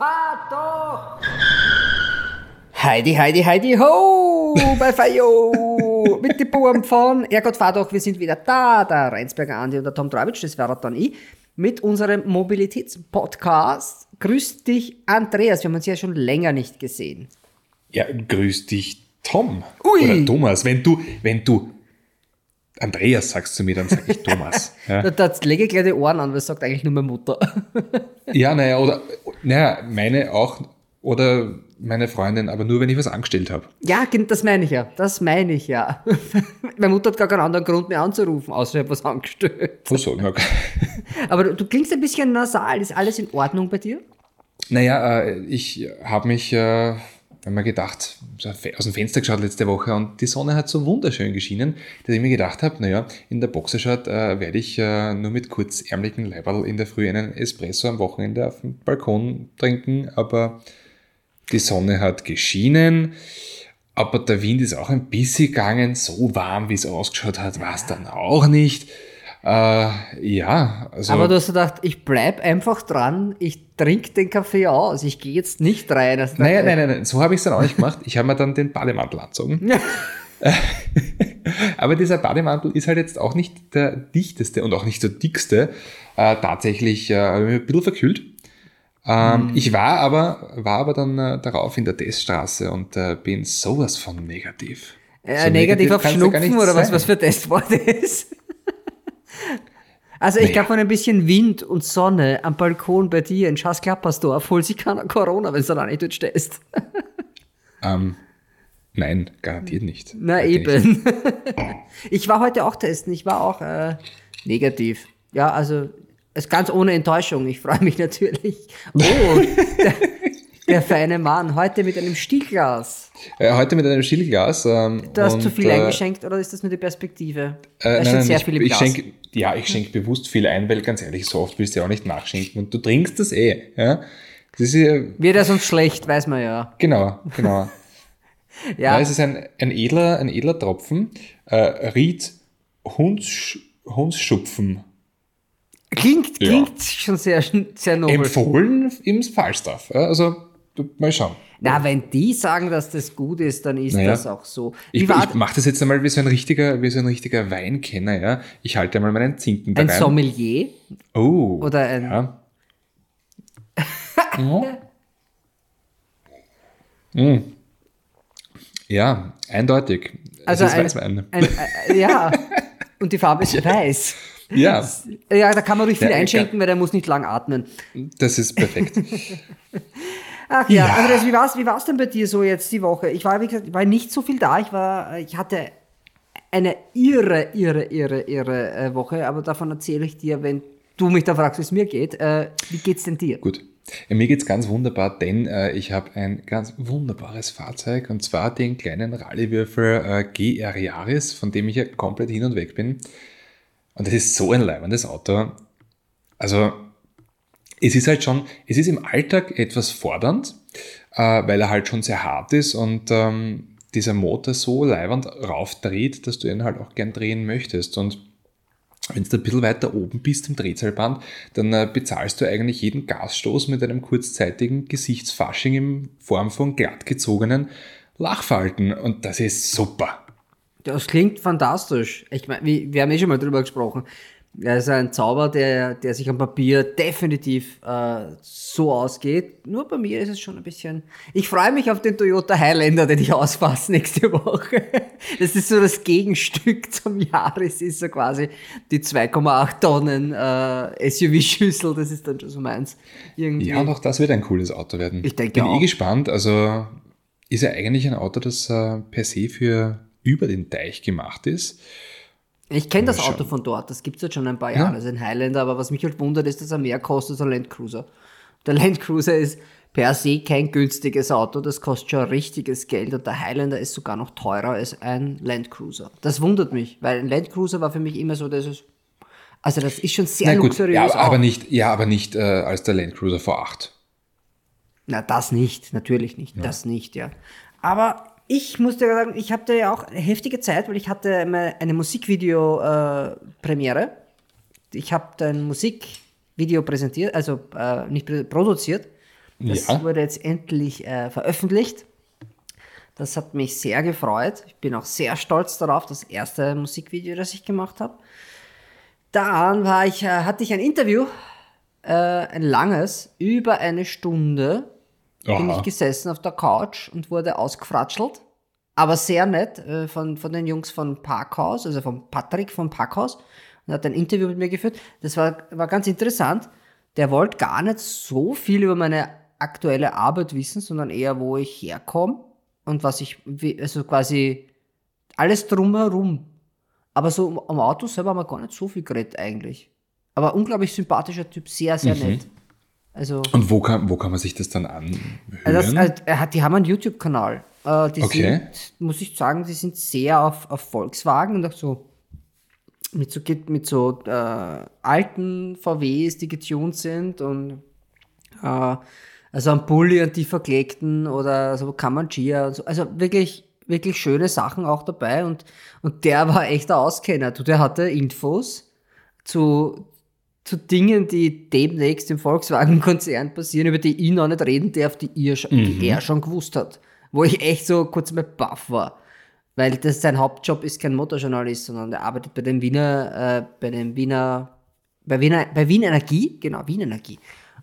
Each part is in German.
fahr doch! Heidi, Heidi, Heidi, ho! Bei Fayo! Mit den Buben von Ergott, fahr doch, wir sind wieder da. Der Reinsberger Andi und der Tom Dravitsch, das wäre dann ich, mit unserem Mobilitätspodcast. Grüß dich, Andreas. Wir haben uns ja schon länger nicht gesehen. Ja, grüß dich, Tom. Ui. Oder Thomas. Wenn du, wenn du Andreas sagst zu mir, dann sag ich Thomas. Ja, Da, da lege ich gleich die Ohren an, weil es sagt eigentlich nur meine Mutter. ja naja, oder, naja, meine auch, oder meine Freundin, aber nur, wenn ich was angestellt habe. Ja, das meine ich ja. Das meine ich ja. meine Mutter hat gar keinen anderen Grund mehr anzurufen, außer ich habe was angestellt. Oh, so, na, Aber du, du klingst ein bisschen nasal. Ist alles in Ordnung bei dir? naja, äh, ich habe mich, äh, hab mir gedacht, aus dem Fenster geschaut letzte Woche und die Sonne hat so wunderschön geschienen, dass ich mir gedacht habe, naja, in der Boxershot äh, werde ich äh, nur mit kurzärmeligen Leiberl in der Früh einen Espresso am Wochenende auf dem Balkon trinken, aber die Sonne hat geschienen, aber der Wind ist auch ein bisschen gegangen, so warm, wie es ausgeschaut hat, war es dann auch nicht. Äh, ja, also... Aber du hast gedacht, ich bleib einfach dran, ich trinke den Kaffee aus, ich gehe jetzt nicht rein. Also Naja, nein, nein, nein, so habe ich es dann auch nicht gemacht. Ich habe mir dann den Bademantel angezogen. Aber dieser Bademantel ist halt jetzt auch nicht der dichteste und auch nicht der dickste. Äh, tatsächlich äh, ein bisschen verkühlt. Ähm, Ich war aber, war aber dann äh, darauf in der Teststraße und äh, bin sowas von negativ. Äh, So negativ auf ja gar Schnupfen oder was, was für Testwort ist. Also ich Naja. glaube, von ein bisschen Wind und Sonne am Balkon bei dir in Schaas-Klappersdorf holt sich keiner Corona, wenn du da nicht dort stehst. Ähm, nein, garantiert nicht. Na Garantiert nicht. eben. ich war heute auch testen, ich war auch äh, negativ. Ja, also es ganz ohne Enttäuschung. Ich freue mich natürlich. Oh, der, der feine Mann, heute mit einem Stielglas. Äh, heute mit einem Schildglas. Ähm, Du hast und, zu viel äh, eingeschenkt oder ist das nur die Perspektive? Äh, da nein, nein, sehr ich, viel im ich Glas. schenk, ja, ich schenke bewusst viel ein, weil ganz ehrlich, so oft willst du ja auch nicht nachschenken und du trinkst das eh. Ja? Das ist ja, Wird er sonst schlecht, weiß man ja. genau, genau. Ja, Ja, es ist ein, ein, edler, ein edler Tropfen. Äh, Ried Hunds, Hundsschupfen. klingt, Ja. klingt schon sehr, sehr nobel. Empfohlen im Falstaff. Also, mal schauen. Na, wenn die sagen, dass das gut ist, dann ist Naja. das auch so. Ich, Wie ich mache das jetzt einmal wie so ein richtiger, wie so ein richtiger Weinkenner, ja. Ich halte einmal meinen Zinken da ein rein. Sommelier? Oh. Oder ein- Ja. Mm. Ja, eindeutig. Also es ist ein, Weißwein. ein, äh, ja, und die Farbe ist weiß. Ja, Ja, da kann man ruhig viel Ja, einschenken, weil der muss nicht lang atmen. das ist perfekt. Ach ja, Ja. Andreas, wie war's, wie war's denn bei dir so jetzt die Woche? Ich war, wie gesagt, war nicht so viel da. Ich war, ich hatte eine irre, irre, irre, irre äh, Woche, aber davon erzähle ich dir, wenn du mich da fragst, wie es mir geht. Äh, wie geht's denn dir? Gut. Ja, mir geht's ganz wunderbar, denn äh, ich habe ein ganz wunderbares Fahrzeug und zwar den kleinen Rallye-Würfel äh, GR Yaris, von dem ich ja komplett hin und weg bin. Und das ist so ein leibendes Auto. Also, es ist halt schon, es ist im Alltag etwas fordernd, äh, weil er halt schon sehr hart ist und ähm, dieser Motor so leibend raufdreht, dass du ihn halt auch gern drehen möchtest. Und wenn du ein bisschen weiter oben bist im Drehzahlband, dann äh, bezahlst du eigentlich jeden Gasstoß mit einem kurzzeitigen Gesichtsfasching in Form von glatt gezogenen Lachfalten. Und das ist super. Das klingt fantastisch. Ich meine, wir haben eh schon mal drüber gesprochen. Er ist ein Zauber, der, der sich am Papier definitiv äh, so ausgeht. Nur bei mir ist es schon ein bisschen. Ich freue mich auf den Toyota Highlander, den ich ausfasse nächste Woche. Das ist so das Gegenstück zum Jahres, ist so quasi die 2,8 Tonnen äh, SUV-Schüssel. Das ist dann schon so meins. Irgendwie. Ja, und auch das wird ein cooles Auto werden. Ich denke Bin auch. eh gespannt. Also ist ja eigentlich ein Auto, das äh, per se für über den Teich gemacht ist. Ich kenne das Auto von dort, das gibt es jetzt schon ein paar Jahre, das ist ein Highlander, aber was mich halt wundert, ist, dass er mehr kostet als ein Land Cruiser. Der Land Cruiser ist per se kein günstiges Auto, das kostet schon richtiges Geld und der Highlander ist sogar noch teurer als ein Land Cruiser. Das wundert mich, weil ein Land Cruiser war für mich immer so, dass es, also das ist schon sehr gut, luxuriös. ja, aber auch. nicht, ja, aber nicht äh, als der Land Cruiser V8. Na, das nicht, natürlich nicht, das nicht, ja. Aber ich musste sagen, ich hatte ja auch eine heftige Zeit, weil ich hatte eine Musikvideo-Premiere. ich habe ein Musikvideo präsentiert, also äh, nicht produziert. Das Ja. wurde jetzt endlich äh, veröffentlicht. Das hat mich sehr gefreut. Ich bin auch sehr stolz darauf, das erste Musikvideo, das ich gemacht habe. Dann war ich, äh, hatte ich ein Interview, äh, ein langes, über eine Stunde bin Aha. ich gesessen auf der Couch und wurde ausgefratschelt. Aber sehr nett äh, von, von den Jungs von Parkhaus, also von Patrick vom Parkhaus. Und hat ein Interview mit mir geführt. Das war, war ganz interessant. Der wollte gar nicht so viel über meine aktuelle Arbeit wissen, sondern eher, wo ich herkomme und was ich, also quasi alles drumherum. Aber so am Auto selber haben wir gar nicht so viel geredet eigentlich. Aber unglaublich sympathischer Typ, sehr, sehr nett. Also. Und wo kann, wo kann man sich das dann anhören? Also das, hat, die haben einen YouTube-Kanal. Äh, die Okay. sind, muss ich sagen, die sind sehr auf, auf Volkswagen und auch so mit so, mit so äh, alten VWs, die getuned sind und äh, also am Bulli und die verklegten oder so Kamanchia und so. Also wirklich, wirklich schöne Sachen auch dabei und, und der war echt der Auskenner. Du, der hatte Infos zu, zu Dingen, die demnächst im Volkswagen-Konzern passieren, über die ich noch nicht reden darf, die, ihr, schon- die er schon gewusst hat. Wo ich echt so kurz mal baff war. Weil das sein Hauptjob ist kein Motorjournalist, sondern er arbeitet bei dem Wiener, äh, bei dem Wiener, bei Wiener, bei Wien Energie, genau, Wien Energie.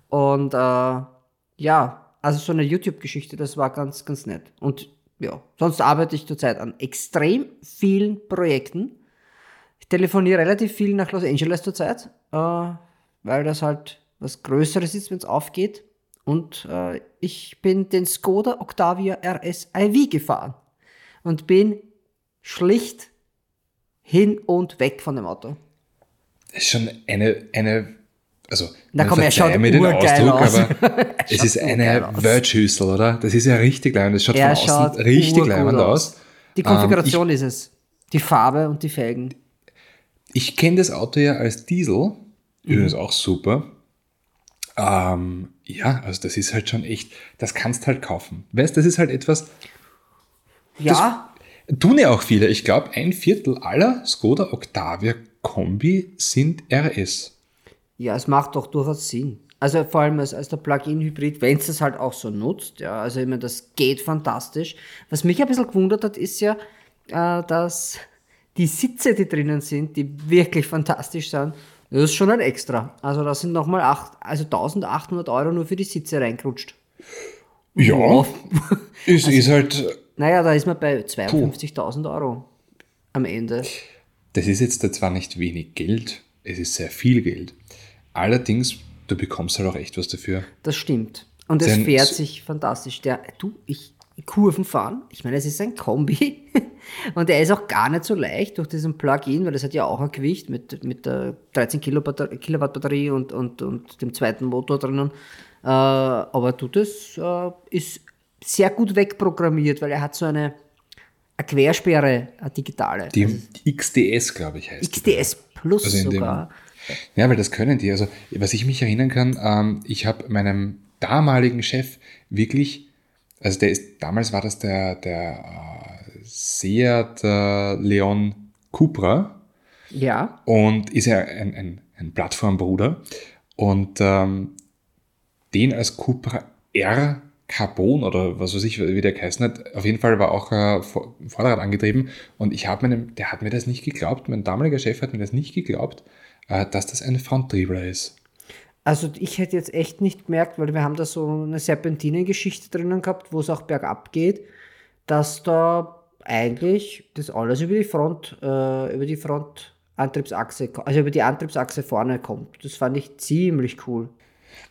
Und äh, ja, also so eine YouTube-Geschichte, das war ganz, ganz nett. Und ja, sonst arbeite ich zurzeit an extrem vielen Projekten. Ich telefoniere relativ viel nach Los Angeles zurzeit, äh, weil das halt was Größeres ist, wenn es aufgeht. Und äh, ich bin den Skoda Octavia RS iV gefahren und bin schlicht hin und weg von dem Auto. Das ist schon eine, eine also, Na komm, er schaut mir den Ausdruck, aus. aber Er es schaut ist eine aus. Wordschüssel, oder? Das ist ja richtig leibend. Das schaut Er von schaut außen richtig urgut leibend aus. Die Konfiguration ist es. Die Farbe und die Felgen. Ich kenne das Auto ja als Diesel, Mhm. übrigens auch super. Ähm, ja, also das ist halt schon echt, das kannst halt kaufen. Weißt, das ist halt etwas, Ja, tun ja auch viele. Ich glaube, ein Viertel aller Skoda Octavia Kombi sind RS. Ja, es macht doch durchaus Sinn. Also vor allem als, als der Plug-in-Hybrid, wenn es das halt auch so nutzt, ja, also ich meine, das geht fantastisch. Was mich ein bisschen gewundert hat, ist ja, äh, dass die Sitze, die drinnen sind, die wirklich fantastisch sind, das ist schon ein Extra. Also da sind nochmal acht, also 1800 Euro nur für die Sitze reingerutscht. Ja, es Also ist halt, Naja, da ist man bei 52.000 Euro am Ende. das ist jetzt zwar nicht wenig Geld, es ist sehr viel Geld. Allerdings, du bekommst halt auch echt was dafür. Das stimmt. Und es fährt sich fantastisch. Der, du, ich, Kurven fahren, ich meine, es ist ein Kombi und er ist auch gar nicht so leicht durch diesen Plug-in, weil das hat ja auch ein Gewicht mit, mit der 13 Kilowatt Batterie und, und, und dem zweiten Motor drinnen. Äh, aber du, das äh, ist sehr gut wegprogrammiert, weil er hat so eine, eine Quersperre, eine digitale. Die, die XDS, glaube ich, heißt die. XDS Plus Also in dem- sogar. Ja, weil das können die. Also, was ich mich erinnern kann, ähm, ich habe meinem damaligen Chef wirklich, also der ist, damals war das der, der äh, Seat äh, Leon Cupra Ja, und ist ja ein, ein, ein Plattformbruder. Und ähm, den als Cupra R Carbon oder was weiß ich, wie der geheißen hat, auf jeden Fall war auch äh, Vor- Vorderrad angetrieben. Und ich habe meinem, der hat mir das nicht geglaubt, mein damaliger Chef hat mir das nicht geglaubt, äh, dass das ein Fronttriebler ist. Also ich hätte jetzt echt nicht gemerkt, weil wir haben da so eine Serpentinengeschichte drinnen gehabt, wo es auch bergab geht, dass da eigentlich das alles über die Front, äh, über die Frontantriebsachse, also über die Antriebsachse vorne kommt. Das fand ich ziemlich cool.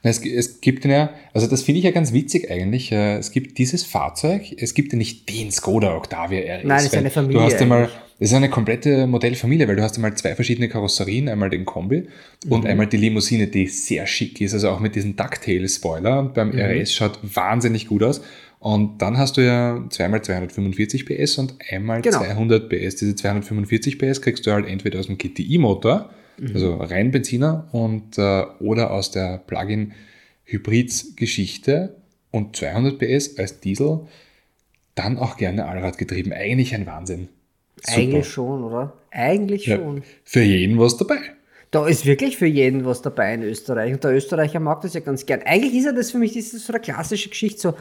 Es, es gibt ja, also das finde ich ja ganz witzig eigentlich. äh, Es gibt dieses Fahrzeug, es gibt ja nicht den Skoda Octavia RS. Nein, es ist eine Familie Du hast ja mal. Das ist eine komplette Modellfamilie, weil du hast ja mal zwei verschiedene Karosserien, einmal den Kombi und Mhm. einmal die Limousine, die sehr schick ist, also auch mit diesem Ducktail-Spoiler. Und beim Mhm. RS schaut wahnsinnig gut aus. Und dann hast du ja zweimal 245 PS und einmal Genau. 200 PS. Diese 245 PS kriegst du halt entweder aus dem GTI-Motor, also rein Benziner, und, äh, oder aus der Plug-in-Hybrids-Geschichte und 200 PS als Diesel, dann auch gerne Allradgetrieben. Eigentlich ein Wahnsinn. Super. Eigentlich schon, oder? Eigentlich Ja, schon. für jeden was dabei. Da ist wirklich für jeden was dabei in Österreich. Und der Österreicher mag das ja ganz gern. Eigentlich ist ja das für mich das ist so eine klassische Geschichte. So,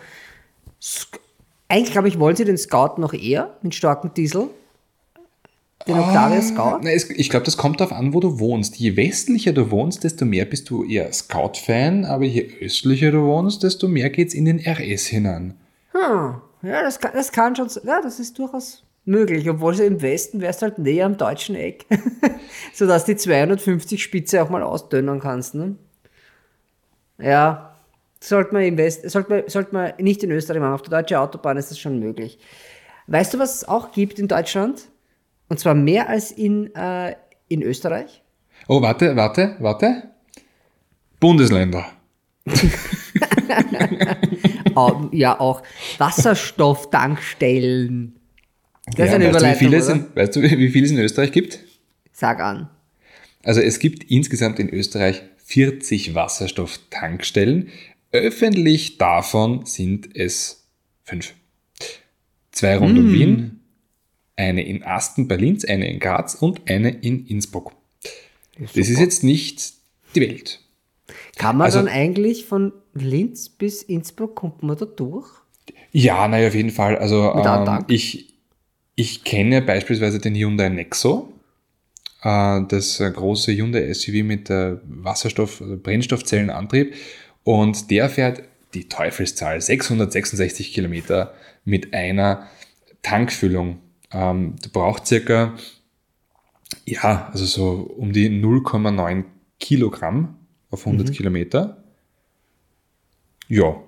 eigentlich glaube ich, wollen sie den Scout noch eher mit starkem Diesel. Den Octavia Scout. Na, es, ich glaube, das kommt darauf an, wo du wohnst. Je westlicher du wohnst, desto mehr bist du eher Scout-Fan, aber je östlicher du wohnst, desto mehr geht's in den RS hinein. Hm, ja, das kann, das kann schon, ja, das ist durchaus möglich. Obwohl sie im Westen wärst halt näher am deutschen Eck. Sodass die 250 Spitze auch mal ausdünnen kannst, ne? Ja, sollte man im Westen, sollte man, sollte man nicht in Österreich machen. Auf der deutschen Autobahn ist das schon möglich. Weißt du, was es auch gibt in Deutschland? Und zwar mehr als in, äh, in Österreich? Oh, warte, warte, warte. Bundesländer. Ja, auch Wasserstofftankstellen. Das ist Ja, eine weißt, du, wie Überleitung, viele oder? in, weißt du, wie viel es in Österreich gibt? Sag an. Also es gibt insgesamt in Österreich 40 Wasserstofftankstellen. Öffentlich davon sind es fünf. Zwei rund um Wien, eine in Asten bei Linz, eine in Graz und eine in Innsbruck. Das ist jetzt nicht die Welt. Kann man Also- dann eigentlich von Linz bis Innsbruck, kommt man da durch? Ja, naja, auf jeden Fall. Also ähm, ich, ich kenne beispielsweise den Hyundai Nexo, äh, das äh, große Hyundai SUV mit äh, Wasserstoff, also Brennstoffzellenantrieb. Und der fährt die Teufelszahl 666 Kilometer mit einer Tankfüllung. Ähm, du brauchst circa, ja, also so um die 0,9 Kilogramm auf 100 Kilometer. Ja,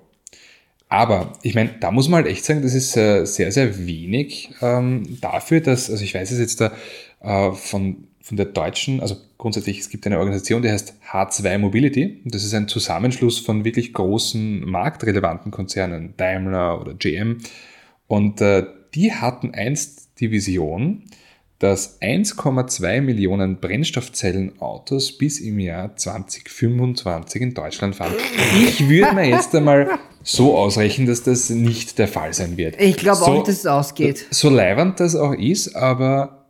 aber ich meine, da muss man halt echt sagen, das ist äh, sehr, sehr wenig ähm, dafür, dass, also ich weiß es jetzt da äh, von, von der deutschen, also grundsätzlich, es gibt eine Organisation, die heißt H2 Mobility. Und das ist ein Zusammenschluss von wirklich großen marktrelevanten Konzernen, Daimler oder GM. Und äh, die hatten einst die Vision, dass 1,2 Millionen Brennstoffzellenautos bis im Jahr 2025 in Deutschland fahren. Ich würde mir jetzt einmal so ausrechnen, dass das nicht der Fall sein wird. Ich glaube so, auch, dass es ausgeht. So leiwand das auch ist, aber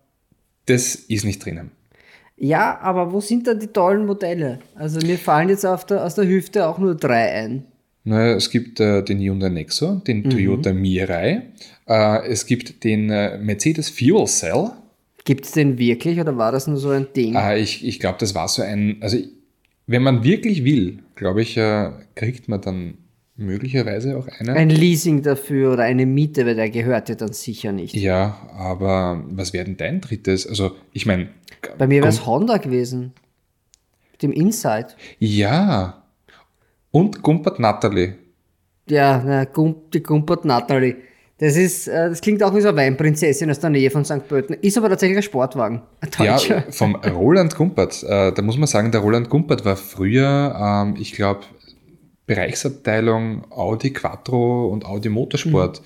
das ist nicht drinnen. Ja, aber wo sind dann die tollen Modelle? Also mir fallen jetzt auf der, aus der Hüfte auch nur drei ein. Naja, es gibt äh, den Hyundai Nexo, den Mhm. Toyota Mirai, äh, es gibt den äh, Mercedes Fuel Cell. Gibt es den wirklich oder war das nur so ein Ding? Äh, ich ich glaube, das war so ein, also wenn man wirklich will, glaube ich, äh, kriegt man dann möglicherweise auch eine. Ein Leasing dafür oder eine Miete, weil der gehört ja dann sicher nicht. ja, aber was wäre denn dein drittes? Also, ich meine, Bei mir wäre es Honda gewesen. Mit dem Insight. ja. Und Gumpert Natalie. Ja, na, Gump, die Gumpert Natalie. Das ist, äh, das klingt auch wie so eine Weinprinzessin aus der Nähe von St. Pölten. Ist aber tatsächlich ein Sportwagen. Ein Ja, vom Roland Gumpert. Äh, da muss man sagen, der Roland Gumpert war früher, ähm, ich glaube, Bereichsabteilung Audi Quattro und Audi Motorsport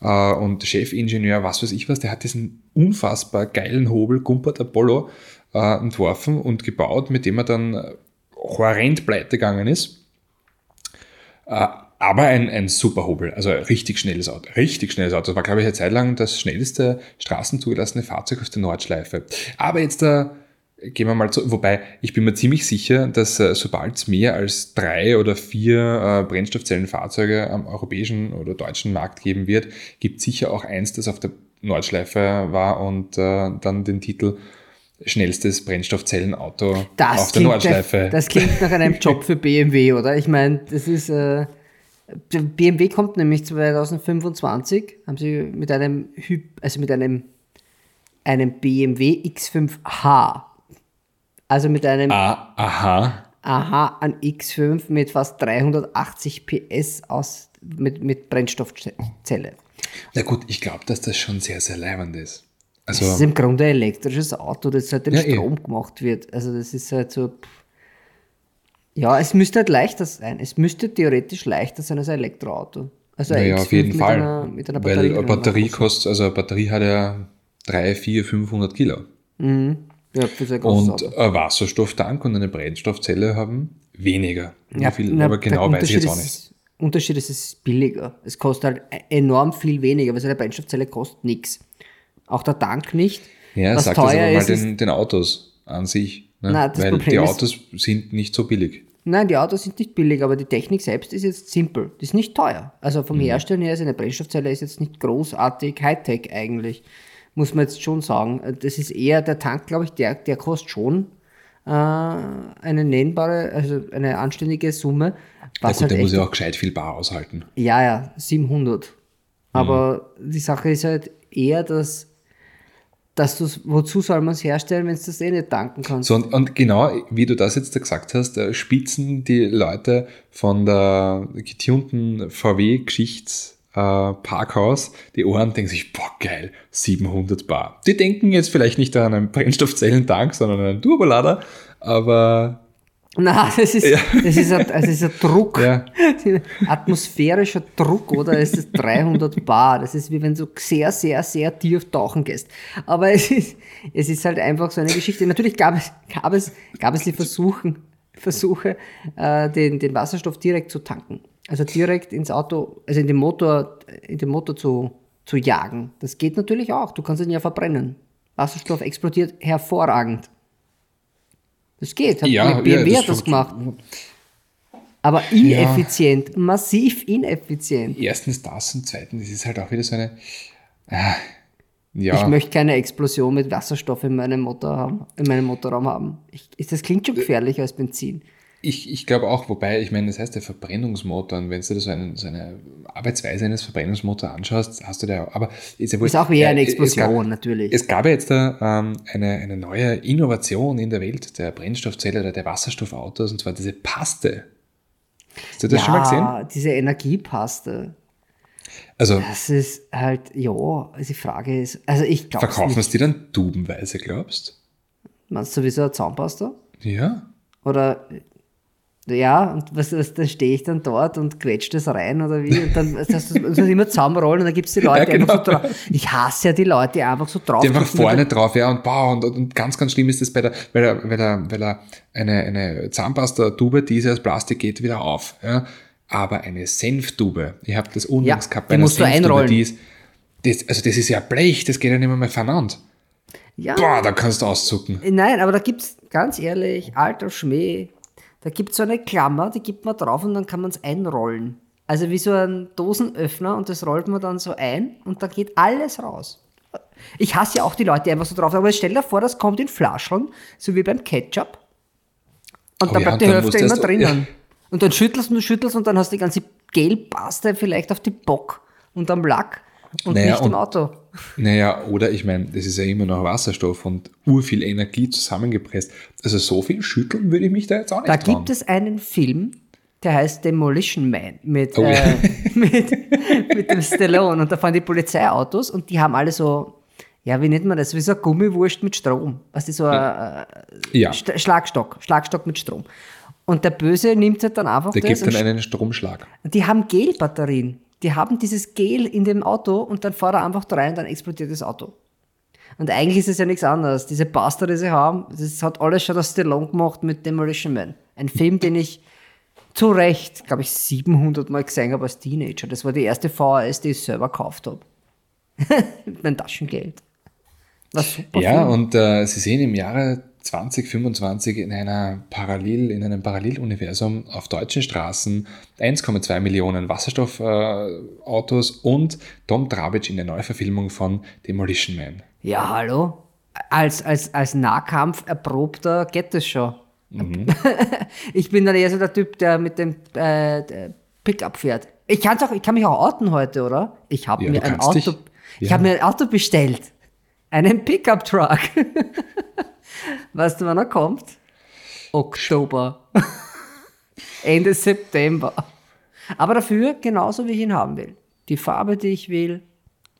äh, und Chefingenieur, was weiß ich was, der hat diesen unfassbar geilen Hobel Gumpert Apollo äh, entworfen und gebaut, mit dem er dann äh, horrend pleite gegangen ist. Äh, aber ein, ein super Hobel, also ein richtig schnelles Auto, richtig schnelles Auto. Das war, glaube ich, eine Zeit lang das schnellste straßenzugelassene Fahrzeug auf der Nordschleife. Aber jetzt da gehen wir mal zu, wobei ich bin mir ziemlich sicher, dass äh, sobald es mehr als drei oder vier äh, Brennstoffzellenfahrzeuge am europäischen oder deutschen Markt geben wird, gibt sicher auch eins, das auf der Nordschleife war und äh, dann den Titel schnellstes Brennstoffzellenauto Das auf der Nordschleife. das klingt nach einem Job für BMW, oder? Ich meine, das ist. Äh, BMW kommt nämlich 2025, haben sie mit einem Hyp, also mit einem, einem BMW X5H, also mit einem ah, aha. Aha an X5 mit fast 380 PS aus, mit, mit Brennstoffzelle. Na gut, ich glaube, dass das schon sehr, sehr leibend ist. Das ist Also, im Grunde ein elektrisches Auto, das halt den Ja, eh. Strom gemacht wird. Also das ist halt so. pff. Ja, es müsste halt leichter sein. Es müsste theoretisch leichter sein als ein Elektroauto. Also ein naja, X5 auf jeden mit Fall. Einer, mit einer weil Batterie. eine Batterie kostet, also eine Batterie hat ja 3, 4, 500 Kilo. Ja, Und ein Wasserstofftank und eine Brennstoffzelle haben weniger. Ja, viel, na, aber genau weiß ich jetzt auch nicht. ist- Unterschied ist, es ist billiger. Es kostet halt e- enorm viel weniger, weil so eine Brennstoffzelle kostet nichts. Auch der Tank nicht. Ja, Was sag das teuer aber mal ist, ist den, den Autos an sich. Ne? Nein, das Weil Problem die ist- Autos sind nicht so billig. Nein, die Autos sind nicht billig, aber die Technik selbst ist jetzt simpel. Die ist nicht teuer. Also vom Herstellen her ist eine Brennstoffzelle ist jetzt nicht großartig Hightech eigentlich. Muss man jetzt schon sagen. Das ist eher der Tank, glaube ich, der, der kostet schon äh, eine nennbare, also eine anständige Summe. Ja Was gut, halt der muss ja auch gescheit viel Bar aushalten. ja, ja, 700. Aber die Sache ist halt eher, dass, dass du wozu soll man es herstellen, wenn du das eh nicht tanken kannst? So, und, und genau, wie du das jetzt da gesagt hast, äh, spitzen die Leute von der getunten VW-Geschichts äh, Parkhaus die Ohren denken sich, boah, geil, 700 Bar. Die denken jetzt vielleicht nicht an einen Brennstoffzellentank, sondern an einen Turbolader, aber Na, das ist, das ist, ein, das ist ein Druck. Ja. Atmosphärischer Druck, oder? Es ist 300 Bar. Das ist wie wenn du sehr, sehr, sehr tief tauchen gehst. Aber es ist, es ist halt einfach so eine Geschichte. Natürlich gab es, gab es, gab es die Versuchen, Versuche, äh, den, den Wasserstoff direkt zu tanken. Also direkt ins Auto, also in den Motor, in den Motor zu, zu jagen. Das geht natürlich auch. Du kannst ihn ja verbrennen. Wasserstoff explodiert hervorragend. Das geht. Hat Ja, BMW ja, das funkt- gemacht. Aber ineffizient, massiv ineffizient. erstens das und zweitens, das ist halt auch wieder so eine, ah, ja, Ich möchte keine Explosion mit Wasserstoff in meinem Motor haben, in meinem Motorraum haben. Ich, ich- das klingt schon gefährlicher als Benzin. Ich, ich glaube auch, wobei, ich meine, das heißt, der Verbrennungsmotor, und wenn du dir so, einen, so eine Arbeitsweise eines Verbrennungsmotors anschaust, hast du da, aber ist ja wohl. Ist auch eher eine es gab- Explosion, natürlich. Es gab ja jetzt da, ähm, eine, eine neue Innovation in der Welt der Brennstoffzelle oder der Wasserstoffautos, und zwar diese Paste. Hast du das schon mal gesehen? diese Energiepaste. Also Das ist halt, ja, also die Frage ist, also ich glaube verkaufen es die dann tubenweise, glaubst Meinst du sowieso eine Zahnpasta? Ja. Oder ja, und was, was dann stehe ich dann dort und quetsche das rein oder wie? Und dann das heißt, das immer zusammenrollen und dann gibt es die Leute Ja, genau. einfach so drauf. Ich hasse ja die Leute, die einfach so drauf Die einfach vorne drauf, ja, und, boah, und, und ganz, ganz schlimm ist das bei der, weil er, weil er, weil er eine, eine Zahnpasta-Tube, die ist ja aus Plastik, geht wieder auf, ja. Aber eine Senftube, ich habe das unlängst Ja, gehabt die musst du einrollen. die ist, das, also das ist ja Blech, das geht ja nicht mehr, mehr voneinander. Ja, Boah, da kannst du auszucken. Nein, aber da gibt es, ganz ehrlich, alter Schmäh, da gibt es so eine Klammer, die gibt man drauf und dann kann man es einrollen. Also wie so ein Dosenöffner und das rollt man dann so ein und da geht alles raus. Ich hasse ja auch die Leute, die einfach so drauf aber stell dir vor, das kommt in Flascheln, so wie beim Ketchup. Und Oh dann ja, bleibt und die Hälfte immer drinnen. Und dann schüttelst du, schüttelst und dann hast du die ganze Gelpaste vielleicht auf die Bock und am Lack und Naja, nicht im und- Auto. Naja, oder ich meine, das ist ja immer noch Wasserstoff und urviel Energie zusammengepresst. Also so viel schütteln würde ich mich da jetzt auch nicht Da trauen. gibt es einen Film, der heißt Demolition Man mit, Oh ja. äh, mit, mit dem Stallone. Und da fahren die Polizeiautos und die haben alle so, ja, wie nennt man das? Wie so ein Gummiwurst mit Strom. Weißt du, so ein äh, ja, St- Schlagstock, Schlagstock mit Strom. Und der Böse nimmt halt dann einfach der das gibt dann einen Stromschlag. die haben Gelbatterien. Die haben dieses Gel in dem Auto und dann fährt er einfach da rein und dann explodiert das Auto. Und eigentlich ist es ja nichts anderes. Diese Pasta, die sie haben, das hat alles schon das Stallone gemacht mit Demolition Man. Ein Film, den ich zu Recht, glaube ich, 700 Mal gesehen habe als Teenager. Das war die erste VHS, die ich selber gekauft habe. mit meinem Taschengeld. Ja, Film. und äh, Sie sehen im Jahre 2025 in einer Parallel, in einem Paralleluniversum auf deutschen Straßen 1,2 Millionen Wasserstoffautos äh, und Tom Drabic in der Neuverfilmung von Demolition Man. Ja, hallo? Als, als, als Nahkampf erprobter geht das schon. ich bin dann eher so der Typ, der mit dem äh, Pickup fährt. Ich, kann's auch, ich kann mich auch outen heute, oder? Ich habe Ja, mir ein Auto, dich. ich Ja. habe mir ein Auto bestellt. Einen Pickup-Truck. weißt du, wann er kommt? Oktober. Ende September. Aber dafür genauso, wie ich ihn haben will. Die Farbe, die ich will,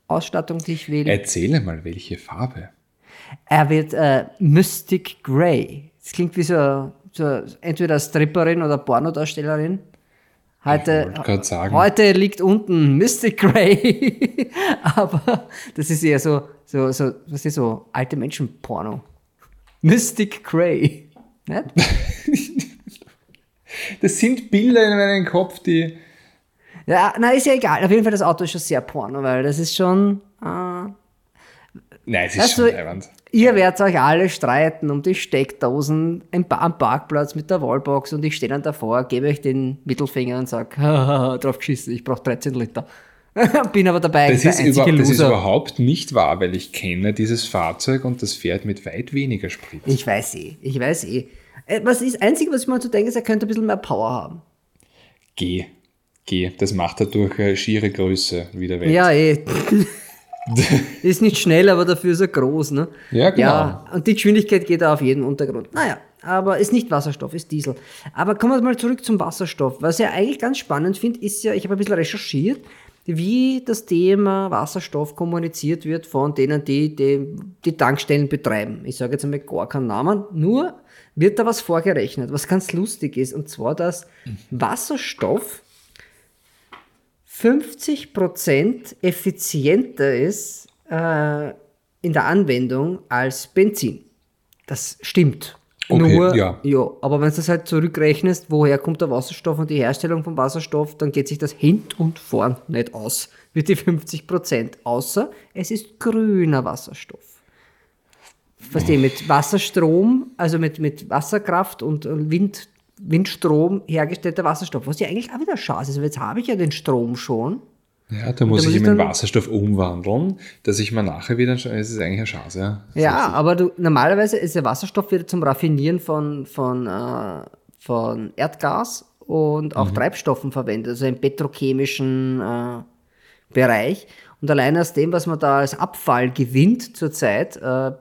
Ausstattung, die ich will. Erzähle mal, welche Farbe. Er wird äh, Mystic Grey. Das klingt wie so, so entweder Stripperin oder Pornodarstellerin. Heute, heute liegt unten Mystic Grey. Aber das ist eher so, so, so, was ist so, alte Menschen-Porno. Mystic Grey. Das sind Bilder in meinem Kopf, die. Ja, na, ist ja egal. Auf jeden Fall, das Auto ist schon sehr porno, weil das ist schon. Äh, Nein, es ist Weißt schon leibend. Ihr werdet euch alle streiten um die Steckdosen am Parkplatz mit der Wallbox und ich stehe dann davor, gebe euch den Mittelfinger und sage, drauf geschissen, ich brauche 13 Liter. Bin aber dabei Das ist, über, das ist überhaupt nicht wahr, weil ich kenne dieses Fahrzeug und das fährt mit weit weniger Sprit. Ich weiß eh, ich weiß eh. Äh, Was ist das Einzige, was ich mir zu denken ist, er könnte ein bisschen mehr Power haben. Geh. Geh. Das macht er durch äh, schiere Größe wieder weg. Ja, eh. ist nicht schnell, aber dafür ist er groß, ne? Ja, genau. Ja, und die Geschwindigkeit geht da auf jeden Untergrund. Naja, aber ist nicht Wasserstoff, ist Diesel. Aber kommen wir mal zurück zum Wasserstoff. Was ich eigentlich ganz spannend finde, ist ja, ich habe ein bisschen recherchiert, wie das Thema Wasserstoff kommuniziert wird von denen, die die, die Tankstellen betreiben. Ich sage jetzt einmal gar keinen Namen, nur wird da was vorgerechnet, was ganz lustig ist. Und zwar, dass Wasserstoff 50% effizienter ist äh, in der Anwendung als Benzin. Das stimmt. Okay, Nur, ja. aber wenn du das halt zurückrechnest, woher kommt der Wasserstoff und die Herstellung von Wasserstoff, dann geht sich das hint und vorn nicht aus mit die 50%. Außer es ist grüner Wasserstoff. Verstehe, mit Wasserstrom, also mit, mit Wasserkraft und Wind, Windstrom hergestellter Wasserstoff, was ja eigentlich auch wieder schade ist. Also jetzt habe ich ja den Strom schon. Ja, da muss da ich muss ich in Wasserstoff umwandeln, dass ich mir nachher wieder, es ist eigentlich eine Chance, ja. Ja, aber du, normalerweise ist der Wasserstoff wieder zum Raffinieren von, von, äh, von Erdgas und auch Treibstoffen verwendet, also im petrochemischen äh, Bereich. Und allein aus dem, was man da als Abfall gewinnt zurzeit äh,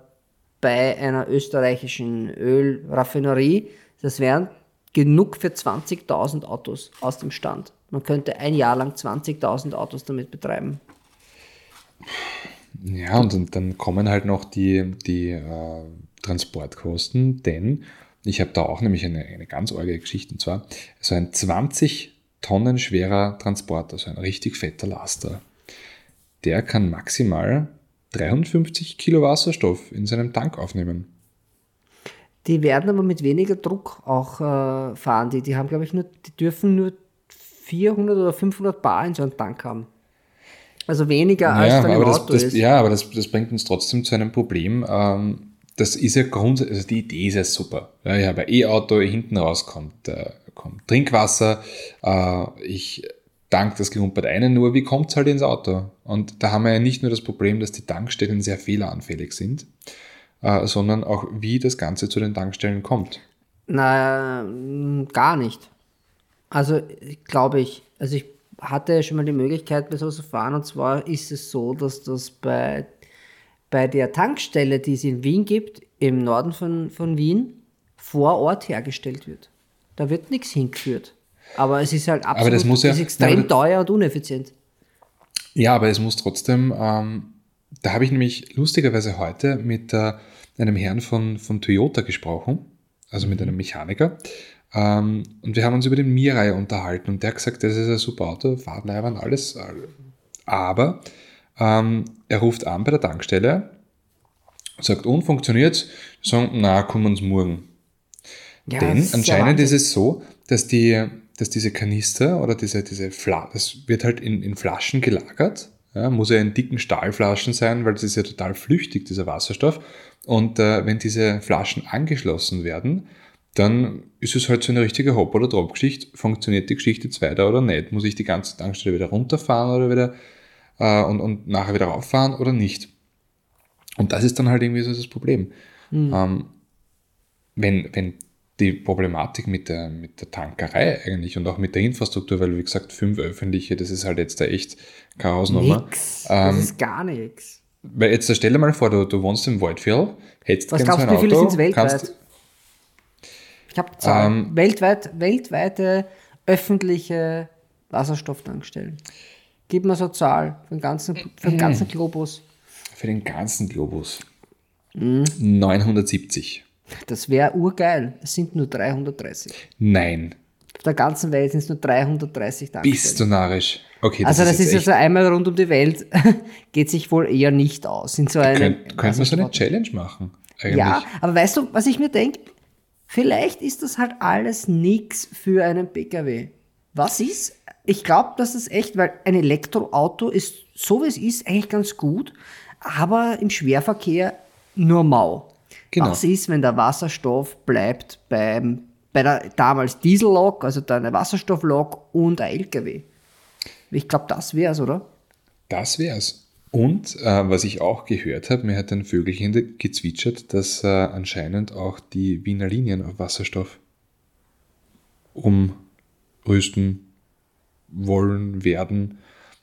bei einer österreichischen Ölraffinerie, das wären genug für 20.000 Autos aus dem Stand. Man könnte ein Jahr lang 20.000 Autos damit betreiben. Ja, und, dann kommen halt noch die, die äh, Transportkosten, denn ich habe da auch nämlich eine, eine ganz arge Geschichte, und zwar so ein 20 Tonnen schwerer Transporter, so ein richtig fetter Laster, der kann maximal 350 Kilo Wasserstoff in seinem Tank aufnehmen. Die werden aber mit weniger Druck auch äh, fahren. Die, die haben, glaube ich, nur, die dürfen nur 400 oder 500 Bar in so einem Tank haben. Also weniger als Ja, dann im aber, das, Auto das, ist. ja, aber das, das bringt uns trotzdem zu einem Problem. Ähm, das ist ja grundsätzlich, also die Idee ist ja super. Ja, ich habe ein E-Auto, hinten raus kommt, äh, kommt Trinkwasser, äh, ich tank das gehumpert ein, nur wie kommt es halt ins Auto? Und da haben wir ja nicht nur das Problem, dass die Tankstellen sehr fehleranfällig sind, äh, sondern auch, wie das Ganze zu den Tankstellen kommt. Na, gar nicht. Also, glaube ich, also ich hatte schon mal die Möglichkeit, bei sowas zu fahren, und zwar ist es so, dass das bei, bei der Tankstelle, die es in Wien gibt, im Norden von, von Wien, vor Ort hergestellt wird. Da wird nichts hingeführt. Aber es ist halt absolut das muss ja- extrem Ja, aber- teuer und uneffizient. Ja, aber es muss trotzdem, ähm, da habe ich nämlich lustigerweise heute mit äh, einem Herrn von, von Toyota gesprochen, also mit einem Mechaniker. Ähm, und wir haben uns über den Mirai unterhalten und der hat gesagt, das ist ein super Auto, Fahrtleibern, alles. äh, Aber ähm, er ruft an bei der Tankstelle, sagt, und funktioniert's? Sagen, na, kommen wir uns morgen. Ja, Denn anscheinend ist es so, dass, die, dass diese Kanister oder diese, diese Fla das wird halt in, in Flaschen gelagert. Ja, muss ja in dicken Stahlflaschen sein, weil das ist ja total flüchtig, dieser Wasserstoff. Und äh, wenn diese Flaschen angeschlossen werden, dann ist es halt so eine richtige Hop- oder Drop-Geschichte. Funktioniert die Geschichte jetzt weiter oder nicht? Muss ich die ganze Tankstelle wieder runterfahren oder wieder äh, und, und nachher wieder rauffahren oder nicht? Und das ist dann halt irgendwie so das Problem. Ähm, wenn, wenn die Problematik mit der, mit der Tankerei eigentlich und auch mit der Infrastruktur, weil wie gesagt, fünf öffentliche, das ist halt jetzt da echt Hausnummer. Nix. Ähm, das ist gar nichts. Weil jetzt stell dir mal vor, du, du wohnst im Waldviertel, hättest Was gern glaubst du, wie viele Auto, sind es weltweit? kannst- Ich habe Zahlen. Ähm, weltweit, weltweite öffentliche Wasserstofftankstellen. Gib mir so eine Zahl für den ganzen, für den ganzen Globus. Für den ganzen Globus. Mhm. 970. Das wäre urgeil. Es sind nur 330. Nein. Auf der ganzen Welt sind es nur 330 Tankstellen. Bist du narrisch? Okay, also das ist jetzt also einmal rund um die Welt, geht sich wohl eher nicht aus. In so einem Könnt, könnte man so eine Challenge machen? Eigentlich. Ja, aber weißt du, was ich mir denke? Vielleicht ist das halt alles nix für einen PKW. Was ist? Ich glaube, dass das echt, weil ein Elektroauto ist, so wie es ist, eigentlich ganz gut. aber im Schwerverkehr nur mau. Genau. Was ist, wenn der Wasserstoff bleibt beim, bei der damals Diesellok, also dann eine Wasserstofflok und ein LKW? Ich glaube, das wäre es, oder? Das wär's. Und äh, was ich auch gehört habe, mir hat ein Vögelchen gezwitschert, dass äh, anscheinend auch die Wiener Linien auf Wasserstoff umrüsten wollen, werden,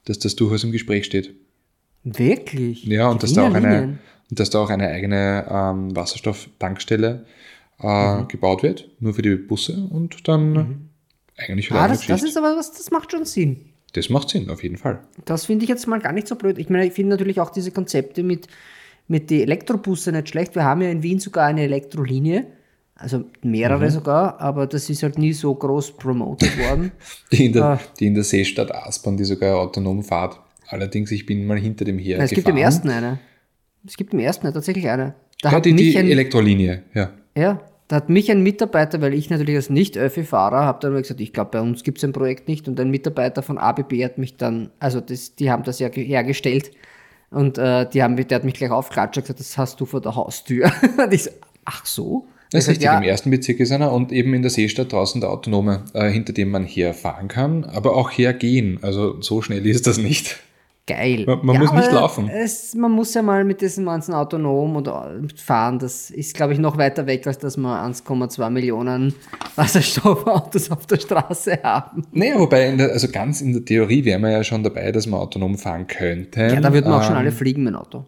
dass das durchaus im Gespräch steht. Wirklich? Ja, und dass da, eine, dass da auch eine eigene ähm, Wasserstofftankstelle äh, Mhm. gebaut wird, nur für die Busse und dann eigentlich wieder Ah, das, das ist aber was, das macht schon Sinn. Das macht Sinn, auf jeden Fall. Das finde ich jetzt mal gar nicht so blöd. Ich meine, ich finde natürlich auch diese Konzepte mit, mit den Elektrobusse nicht schlecht. Wir haben ja in Wien sogar eine Elektrolinie, also mehrere Mhm. sogar, aber das ist halt nie so groß promoted worden. Die in der, Ah. die in der Seestadt Aspern, die sogar autonom fahrt. Allerdings, ich bin mal hinter dem her es gibt im ersten eine. Es gibt im ersten tatsächlich eine. Da Ja, hat die, die Elektrolinie, ja. ja, da hat mich ein Mitarbeiter, weil ich natürlich als Nicht-Öffi-Fahrer habe dann gesagt, ich glaube, bei uns gibt es ein Projekt nicht. Und ein Mitarbeiter von ABB hat mich dann, also das, die haben das ja ge- hergestellt und äh, die haben, der hat mich gleich aufgeklatscht und gesagt, das hast du vor der Haustür. und ich so, ach so? Das ist Ich richtig, sag, im ersten Bezirk ist einer und eben in der Seestadt draußen der Autonome, äh, hinter dem man herfahren kann, aber auch hergehen. Also so schnell ist das nicht. Geil. Man- man muss nicht laufen. Es, man muss ja mal mit diesem ganzen Autonom äh, fahren. Das ist, glaube ich, noch weiter weg, als dass wir 1,2 Millionen Wasserstoffautos auf der Straße haben. Naja, wobei, der, also ganz in der Theorie wären wir ja schon dabei, dass man autonom fahren könnte. Ja, da würden wir auch schon Ähm, alle fliegen mit dem Auto.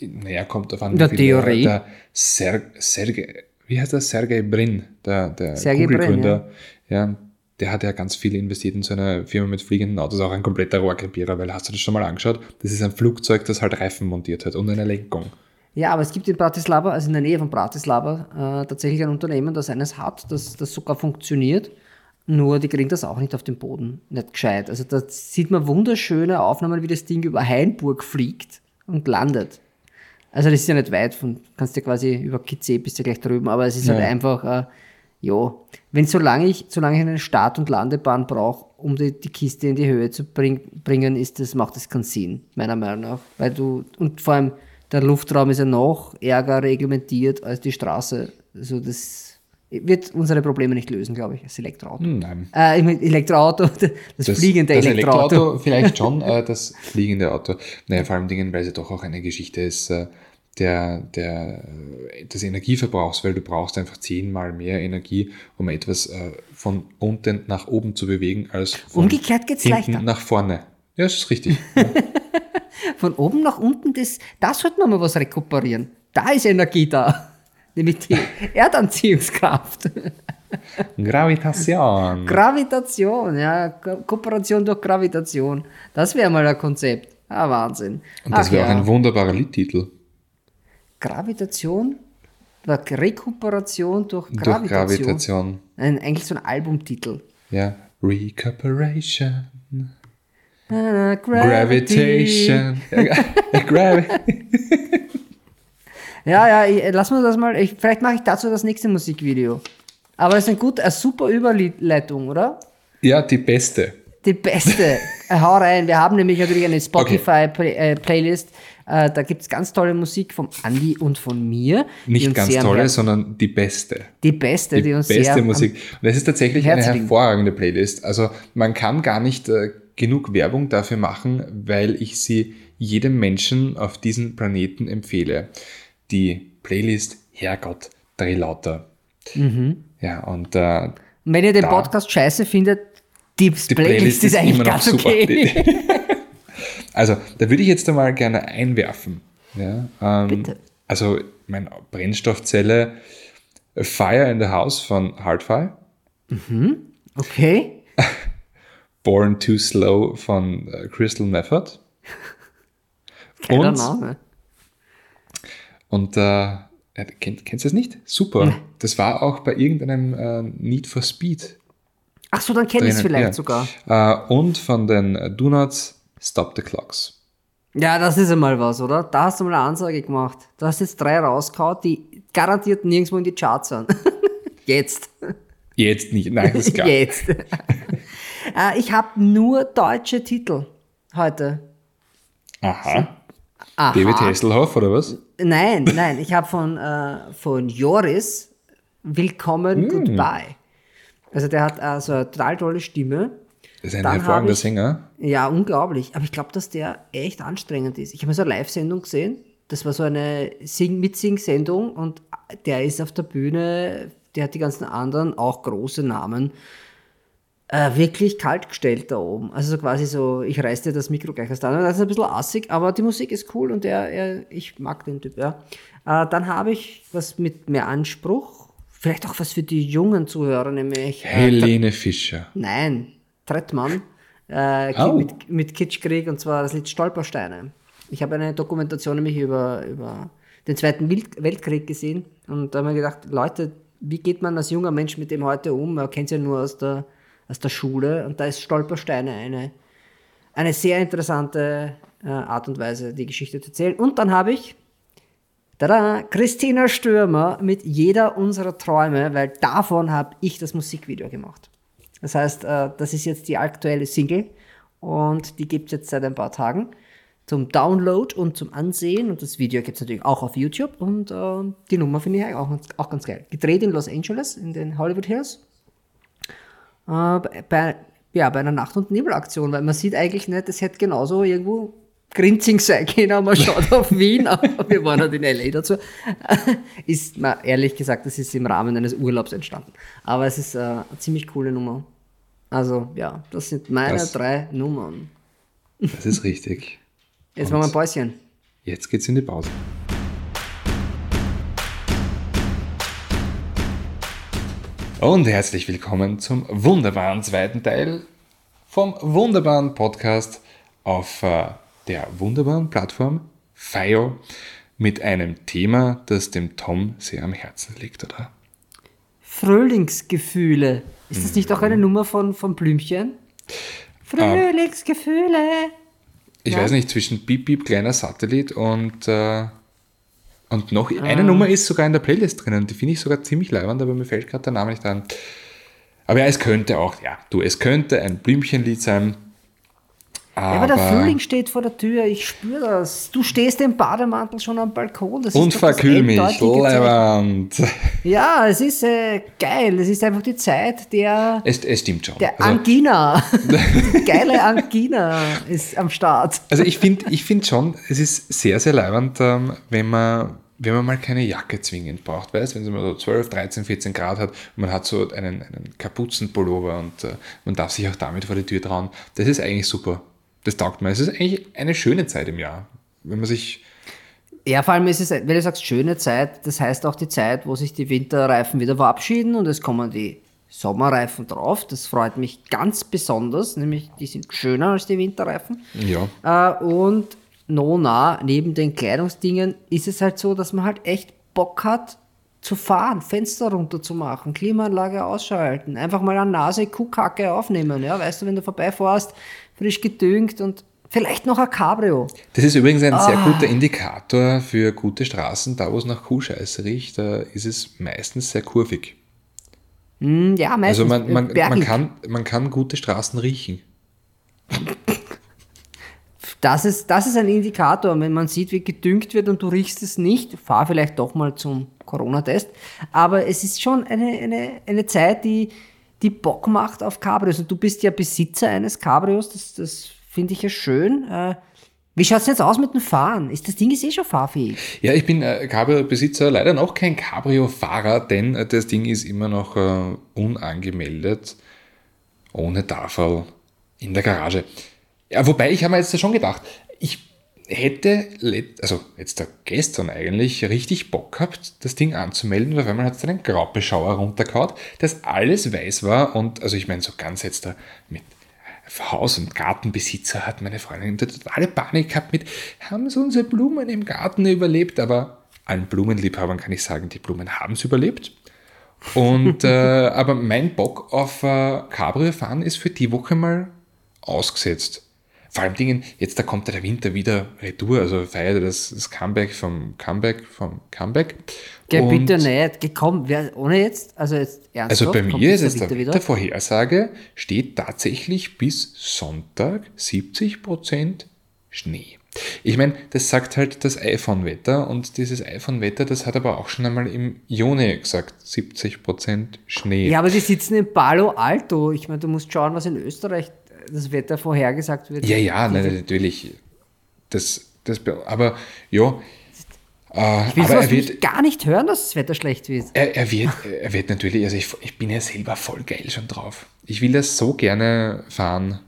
Naja, kommt davon, In der Theorie. Der Ser Sergei, wie heißt der? Sergei Brin, der, der Sergey Brin, Google-Gründer. ja. Der hat ja ganz viel investiert in so eine Firma mit fliegenden Autos, auch ein kompletter Rohrkrepierer, weil hast du das schon mal angeschaut? Das ist ein Flugzeug, das halt Reifen montiert hat und eine Lenkung. Ja, aber es gibt in Bratislava, also in der Nähe von Bratislava, äh, tatsächlich ein Unternehmen, das eines hat, das, das sogar funktioniert. Nur die kriegen das auch nicht auf den Boden, nicht gescheit. Also da sieht man wunderschöne Aufnahmen, wie das Ding über Hainburg fliegt und landet. Also das ist ja nicht weit von, kannst du quasi über Kitzee bist du gleich drüben, aber es ist halt Ja. einfach, äh, ja, wenn solange ich, solange ich eine Start- und Landebahn brauche, um die, die Kiste in die Höhe zu bring, bringen, ist das, macht das keinen Sinn, meiner Meinung nach. Weil du, und vor allem der Luftraum ist ja noch ärger reglementiert als die Straße. Also das wird unsere Probleme nicht lösen, glaube ich, das Elektroauto. Nein. Äh, ich mein Elektroauto, das, fliegende das Elektroauto. Elektroauto vielleicht schon, äh, das fliegende Auto. Naja, vor allem Dingen, weil es ja doch auch eine Geschichte ist, äh, der, der, äh, des Energieverbrauchs, weil du brauchst einfach zehnmal mehr Energie, um etwas äh, von unten nach oben zu bewegen, als von Umgekehrt geht's hinten leichter. nach vorne. Ja, das ist richtig. Ja. Von oben nach unten, das, da sollte man mal was rekuperieren. Da ist Energie da. Nämlich die Erdanziehungskraft. Gravitation. Gravitation, ja. Ko Kooperation durch Gravitation. Das wäre mal ein Konzept. Ah, Wahnsinn. Und das wäre auch ja. ein wunderbarer Liedtitel. Gravitation? Oder Rekuperation durch Durch Gravitation. Gravitation. Ein, eigentlich so ein Albumtitel. Ja. Recuperation. Gravity. Gravitation. Ja, Gravi Ja, ja, ich, lass mal das mal. Ich, vielleicht mache ich dazu das nächste Musikvideo. Aber es ist ein gut, eine super Überleitung, oder? ja, die beste. Die beste. Äh, Hau rein. Wir haben nämlich natürlich eine Spotify-Playlist. Äh, da gibt es ganz tolle Musik vom Andi und von mir. Nicht ganz tolle, sondern die beste. Die beste, die, Die uns beste sehr Musik. Und es ist tatsächlich eine hervorragende Playlist. Also man kann gar nicht äh, genug Werbung dafür machen, weil ich sie jedem Menschen auf diesem Planeten empfehle. Die Playlist Herrgott, dreh lauter. Mhm. Ja, und äh, wenn ihr den. Podcast scheiße findet, die, die Playlist, ist eigentlich ganz okay. also, da würde ich jetzt einmal gerne einwerfen. Ja, ähm, Bitte. Also, meine Brennstoffzelle Fire in the House von Hardfire. Okay. Born Too Slow von äh, Crystal Method. Keiner Und, Name. und äh, ja, kennt, kennst du das nicht? Super. Das war auch bei irgendeinem äh, Need for Speed. Ach so, dann kenne ich es vielleicht ja. sogar. Äh, und von den Do Nots Stop the Clocks. Ja, das ist einmal was, oder? Da hast du mal eine Ansage gemacht. Du hast jetzt drei rausgehauen, die garantiert nirgendwo in die Charts sind. jetzt. Jetzt nicht, nein, das ist klar. Jetzt. äh, ich habe nur deutsche Titel heute. Aha. Aha. David Hasselhoff oder was? Nein, nein, ich habe von, äh, von Joris Willkommen Goodbye. Also der hat also eine total tolle Stimme. Das ist ein Dann hervorragender ich- Sänger. Ja, unglaublich. Aber ich glaube, dass der echt anstrengend ist. Ich habe so eine Live-Sendung gesehen. Das war so eine Sing Mitsing-Sendung und der ist auf der Bühne, der hat die ganzen anderen, auch große Namen, äh, wirklich kalt gestellt da oben. Also so quasi so, ich reiß dir das Mikro gleich aus der Hand. Das ist ein bisschen assig, aber die Musik ist cool und er, er, ich mag den Typ, ja. Äh, dann habe ich was mit mehr Anspruch, vielleicht auch was für die jungen Zuhörer, nämlich äh, Helene Fischer. Nein, Trettmann. Äh, Oh. mit, mit Kitschkrieg und zwar das Lied Stolpersteine. Ich habe eine Dokumentation nämlich über, über den Zweiten Weltkrieg gesehen und da haben wir gedacht, Leute, wie geht man als junger Mensch mit dem heute um? Man kennt es ja nur aus der, aus der Schule und da ist Stolpersteine eine, eine sehr interessante äh, Art und Weise, die Geschichte zu erzählen. Und dann habe ich Tada! Christina Stürmer mit jeder unserer Träume, weil davon habe ich das Musikvideo gemacht. Das heißt, äh, das ist jetzt die aktuelle Single und die gibt es jetzt seit ein paar Tagen zum Download und zum Ansehen. Und das Video gibt es natürlich auch auf YouTube und äh, die Nummer finde ich auch, auch ganz geil. Gedreht in Los Angeles, in den Hollywood Hills. Äh, bei, ja, bei einer Nacht- und Nebelaktion, weil man sieht eigentlich nicht, es hätte genauso irgendwo Grinzing sein können, man schaut auf Wien, aber wir waren halt in L.A. dazu. Ist, na, ehrlich gesagt, das ist im Rahmen eines Urlaubs entstanden. Aber es ist äh, eine ziemlich coole Nummer. Also, ja, das sind meine Das- drei Nummern. Das ist richtig. Jetzt Und- machen wir ein Päuschen. Jetzt geht's in die Pause. Und herzlich willkommen zum wunderbaren zweiten Teil vom wunderbaren Podcast auf äh, der wunderbaren Plattform FIO mit einem Thema, das dem Tom sehr am Herzen liegt, oder? Frühlingsgefühle. Ist das nicht auch eine Nummer von, von Blümchen? Frühlingsgefühle. Ich Ja. weiß nicht, zwischen Piep Piep, kleiner Satellit und, äh, und noch eine Nummer ist sogar in der Playlist drinnen. Die finde ich sogar ziemlich leibend, aber mir fällt gerade der Name nicht ein. Aber ja, es könnte auch, ja, du, es könnte ein Blümchenlied sein. Ja, Aber, aber der Frühling steht vor der Tür, ich spüre das. Du stehst im Bademantel schon am Balkon. Das und verkühl mich, leibend. Ja, es ist äh, geil. Es ist einfach die Zeit der, Es, es stimmt schon. der Also, Angina. die geile Angina ist am Start. Also ich finde ich find schon, es ist sehr, sehr leibend, ähm, wenn man, wenn man mal keine Jacke zwingend braucht, weißt wenn es mal so 12, 13, 14 Grad hat und man hat so einen, einen Kapuzenpullover und äh, man darf sich auch damit vor die Tür trauen. Das ist eigentlich super. Das taugt mir. Es ist eigentlich eine schöne Zeit im Jahr, wenn man sich Ja, vor allem ist es, wenn du sagst schöne Zeit, das heißt auch die Zeit, wo sich die Winterreifen wieder verabschieden und es kommen die Sommerreifen drauf. Das freut mich ganz besonders, nämlich die sind schöner als die Winterreifen. ja, Äh, und nona, neben den Kleidungsdingen, ist es halt so, dass man halt echt Bock hat zu fahren, Fenster runter zu machen, Klimaanlage ausschalten, einfach mal an Nase Kuhkacke aufnehmen. Ja, weißt du, wenn du vorbeifährst, frisch gedüngt und vielleicht noch ein Cabrio. Das ist übrigens ein sehr Ah. guter Indikator für gute Straßen. Da, wo es nach Kuhscheiße riecht, da ist es meistens sehr kurvig. Hm, ja, meistens Also man, man, man, kann, man kann gute Straßen riechen. Das ist, das ist ein Indikator. Wenn man sieht, wie gedüngt wird und du riechst es nicht, fahr vielleicht doch mal zum Corona-Test. Aber es ist schon eine, eine, eine Zeit, die, die Bock macht auf Cabrios. Und du bist ja Besitzer eines Cabrios, das, das finde ich ja schön. Äh, wie schaut es jetzt aus mit dem Fahren? Ist das Ding ist eh schon fahrfähig? Ja, ich bin äh, Cabrio-Besitzer, leider noch kein Cabrio-Fahrer, denn äh, das Ding ist immer noch äh, unangemeldet, ohne Tafel in der Garage. Ja, wobei ich habe mir jetzt schon gedacht, ich hätte, also jetzt da gestern eigentlich, richtig Bock gehabt, das Ding anzumelden, weil man hat es einen Graubeschauer runtergehauen, das alles weiß war und, also ich meine, so ganz jetzt da mit Haus- und Gartenbesitzer hat meine Freundin totale Panik gehabt mit, haben sie unsere Blumen im Garten überlebt, aber allen Blumenliebhabern kann ich sagen, die Blumen haben es überlebt. Und, äh, aber mein Bock auf äh, Cabrio fahren ist für die Woche mal ausgesetzt. Vor allem Dingen, jetzt da kommt ja der Winter wieder retour, also feiert das, das Comeback vom Comeback vom Comeback. Geh Und- bitte nicht. Geh, komm, wer, ohne jetzt, also jetzt ernsthaft. also bei mir ist es der der, Winter der Vorhersage, steht tatsächlich bis Sonntag 70% Schnee. Ich meine, das sagt halt das iPhone-Wetter und dieses iPhone-Wetter, das hat aber auch schon einmal im Juni gesagt, 70% Schnee. Ja, aber die sitzen in Palo Alto. Ich meine, du musst schauen, was in Österreich das Wetter vorhergesagt wird. Ja, ja, nein, natürlich. Das, das, aber ja, äh, Ich will aber er wird, gar nicht hören, dass das Wetter schlecht wird. er, er, wird, er wird natürlich, also ich, ich bin ja selber voll geil schon drauf. Ich will das so gerne fahren.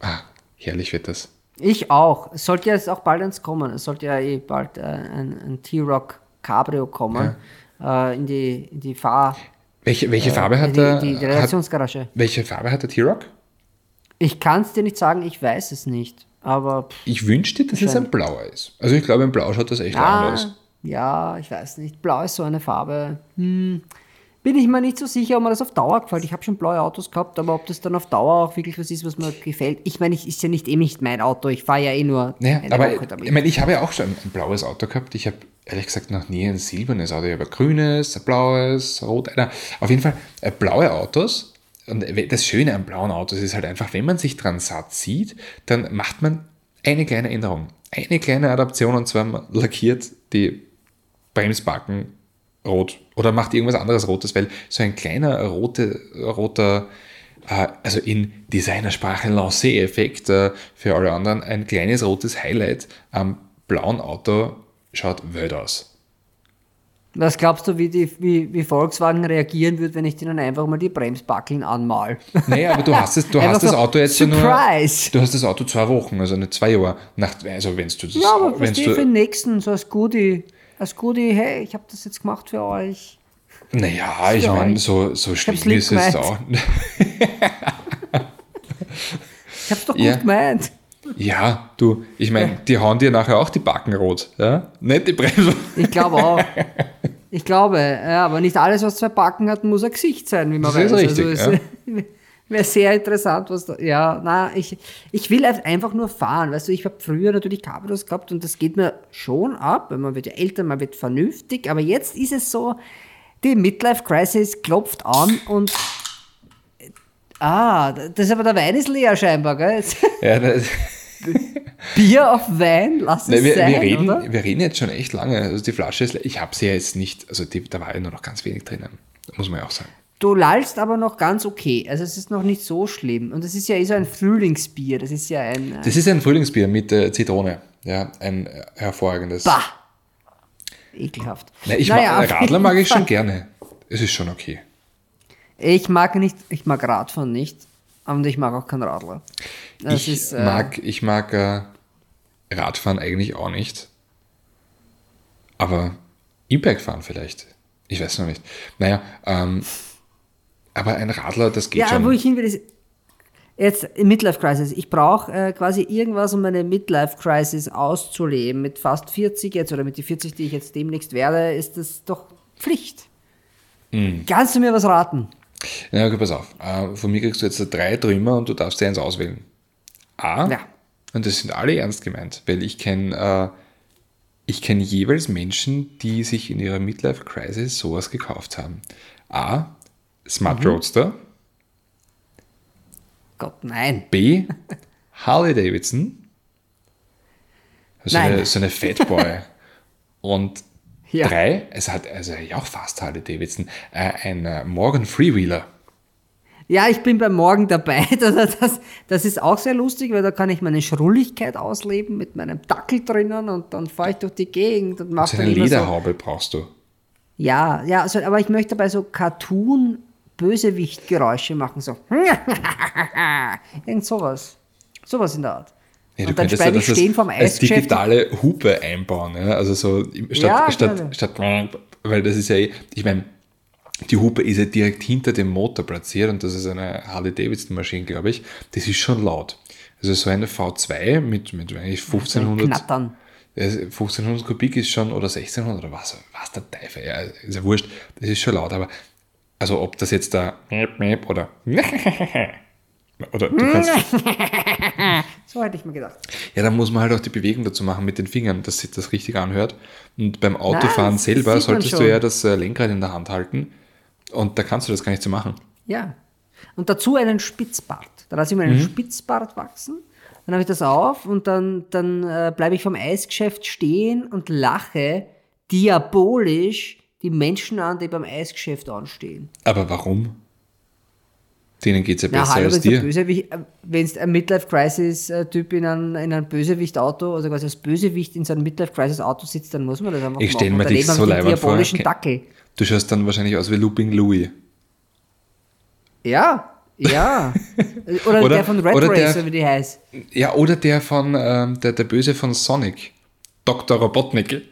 Ah, herrlich wird das. Ich auch. Es sollte ja jetzt auch bald eins kommen. Es sollte ja eh bald äh, ein, ein T-Rock Cabrio kommen. Äh, in, die, in die Fahr... Welche, welche Farbe hat die, der? die, die hat, Redaktionsgarage. welche Farbe hat der T-Rock? Ich kann es dir nicht sagen, ich weiß es nicht. Aber pff, Ich wünschte, dass es ein blauer ist. Also ich glaube, in blau schaut das echt anders ah, aus. ja, ich weiß nicht. Blau ist so eine Farbe. Hm. Bin ich mir nicht so sicher, ob mir das auf Dauer gefällt. Ich habe schon blaue Autos gehabt, aber ob das dann auf Dauer auch wirklich was ist, was mir gefällt. Ich meine, ich ist ja nicht eh nicht mein Auto. Ich fahre ja eh nur Naja, aber Woche damit. ich meine, ich habe ja auch schon ein blaues Auto gehabt. Ich habe ehrlich gesagt noch nie ein silbernes Auto. Ich habe ein grünes, ein blaues, rot. Na, auf jeden Fall äh, blaue Autos. Und das Schöne an blauen Autos ist halt einfach, wenn man sich dran satt sieht, dann macht man eine kleine Änderung. Eine kleine Adaption und zwar man lackiert die Bremsbacken rot oder macht irgendwas anderes rotes, weil so ein kleiner rote, roter, äh, also in Designersprache Lancé-Effekt äh, für alle anderen, ein kleines rotes Highlight am blauen Auto schaut wild aus. Was glaubst du, wie, die, wie, wie Volkswagen reagieren wird, wenn ich denen einfach mal die Bremsbackeln anmal? Naja, aber du hast, es, du hast das so, Auto jetzt ja nur. Surprise! Du hast das Auto zwei Wochen, also nicht zwei Jahre. Nach, also wenn du das. Ja, aber wenn verstehe für den nächsten, so als Goodie. Als Goodie, hey, ich habe das jetzt gemacht für euch. Naja, ich meine, so, so schlimm ist es auch. Ich hab's doch Ja. gut gemeint. Ja, du, ich meine, die hauen dir nachher auch die Backen rot. Ja? Nicht die Bremse. Ich glaube auch. Ich glaube, ja, aber nicht alles, was zwei Backen hat, muss ein Gesicht sein, wie man Das ist weiß. richtig, also, es wäre sehr interessant, was da. Ja, na, ich, ich will einfach nur fahren. Weißt du, ich habe früher natürlich Cabrios gehabt und das geht mir schon ab, weil man wird ja älter, man wird vernünftig, aber jetzt ist es so, die Midlife Crisis klopft an und. Ah, das aber der Wein ist leer scheinbar, gell? Ja, das, Bier auf Wein, lass es Nein, wir, sein, wir, reden, oder? wir reden jetzt schon echt lange. Also die Flasche ist, ich habe sie ja jetzt nicht, also die, da war ja nur noch ganz wenig drinnen. Muss man ja auch sagen. Du lallst aber noch ganz okay. Also es ist noch nicht so schlimm. Und es ist ja eh so ein Frühlingsbier. Das ist ja ein. Äh, Das ist ein Frühlingsbier mit äh, Zitrone. Ja, ein äh, hervorragendes. bah! Ekelhaft. Na, ich Naja, mag, auf Radler mag ich schon gerne. Es ist schon okay. Ich mag nicht, ich mag Radfahren nicht. Und ich mag auch keinen Radler. Das ich ist, äh, mag, ich mag äh, Radfahren eigentlich auch nicht. Aber E-Bike fahren vielleicht. Ich weiß noch nicht. Naja, ähm, aber ein Radler, das geht Ja, schon. wo ich hin will, ist. Jetzt Midlife Crisis. Ich brauche äh, quasi irgendwas, um meine Midlife Crisis auszuleben. Mit fast 40 jetzt oder mit die 40, die ich jetzt demnächst werde, ist das doch Pflicht. Hm. Kannst du mir was raten? Ja, okay, pass auf. Äh, von mir kriegst du jetzt drei Trümmer und du darfst dir eins auswählen. A. Ja. Und das sind alle ernst gemeint, weil ich kenne äh, ich kenne jeweils Menschen, die sich in ihrer Midlife Crisis sowas gekauft haben. A. Smart Mhm. Roadster. Gott, nein. B. Harley Davidson. So Nein. eine, so eine Fatboy. Und Ja. drei, es hat also ja auch fast Harley Davidson, äh, ein äh, Morgan Freewheeler. Ja, ich bin beim Morgen dabei. Das, das, das ist auch sehr lustig, weil da kann ich meine Schrulligkeit ausleben mit meinem Dackel drinnen und dann fahre ich durch die Gegend und mache So dann eine immer so. Lederhaube brauchst du. Ja, ja, also, aber ich möchte bei so Cartoon-Bösewicht-Geräusche machen, so. Irgend sowas. Sowas in der Art. Ja, und dann ich das stehen vom als Eisgeschäft. digitale Hupe einbauen. Ja? Also so statt, Ja, statt, statt, weil das ist ja, eh- ich meine, die Hupe ist ja direkt hinter dem Motor platziert und das ist eine Harley-Davidson-Maschine, glaube ich. Das ist schon laut. Also so eine V2 mit, mit eigentlich 1500, Knattern. Ja, 1500 Kubik ist schon, oder 1600 oder was, was der Teufel, ja, ist ja wurscht, das ist schon laut, aber also ob das jetzt da oder oder du kannst, So hätte ich mir gedacht. ja, dann muss man halt auch die Bewegung dazu machen mit den Fingern, dass sich das richtig anhört. Und beim Autofahren das selber solltest du ja das äh, Lenkrad in der Hand halten und da kannst du das gar nicht so machen. Ja. Und dazu einen Spitzbart. Da lasse ich mir einen Mhm. Spitzbart wachsen. dann habe ich das auf und dann, dann äh, bleibe ich vom Eisgeschäft stehen und lache diabolisch die Menschen an, die beim Eisgeschäft anstehen. Aber warum? Denen geht es ja Na, besser hallo, als dir. Äh, wenn's ein Midlife-Crisis-Typ in einem, in einem Bösewicht-Auto, also quasi als Bösewicht in so einem Midlife-Crisis-Auto sitzt, dann muss man das einfach Ich machen. mir Und dich daneben so leibend vor. Dackel. Du schaust dann wahrscheinlich aus wie Looping Louis. Ja, ja. Oder, Oder- der von Red oder der- Racer, wie die heißt. Ja, oder der von, ähm, der, der Böse von Sonic. Dr. Robotnik.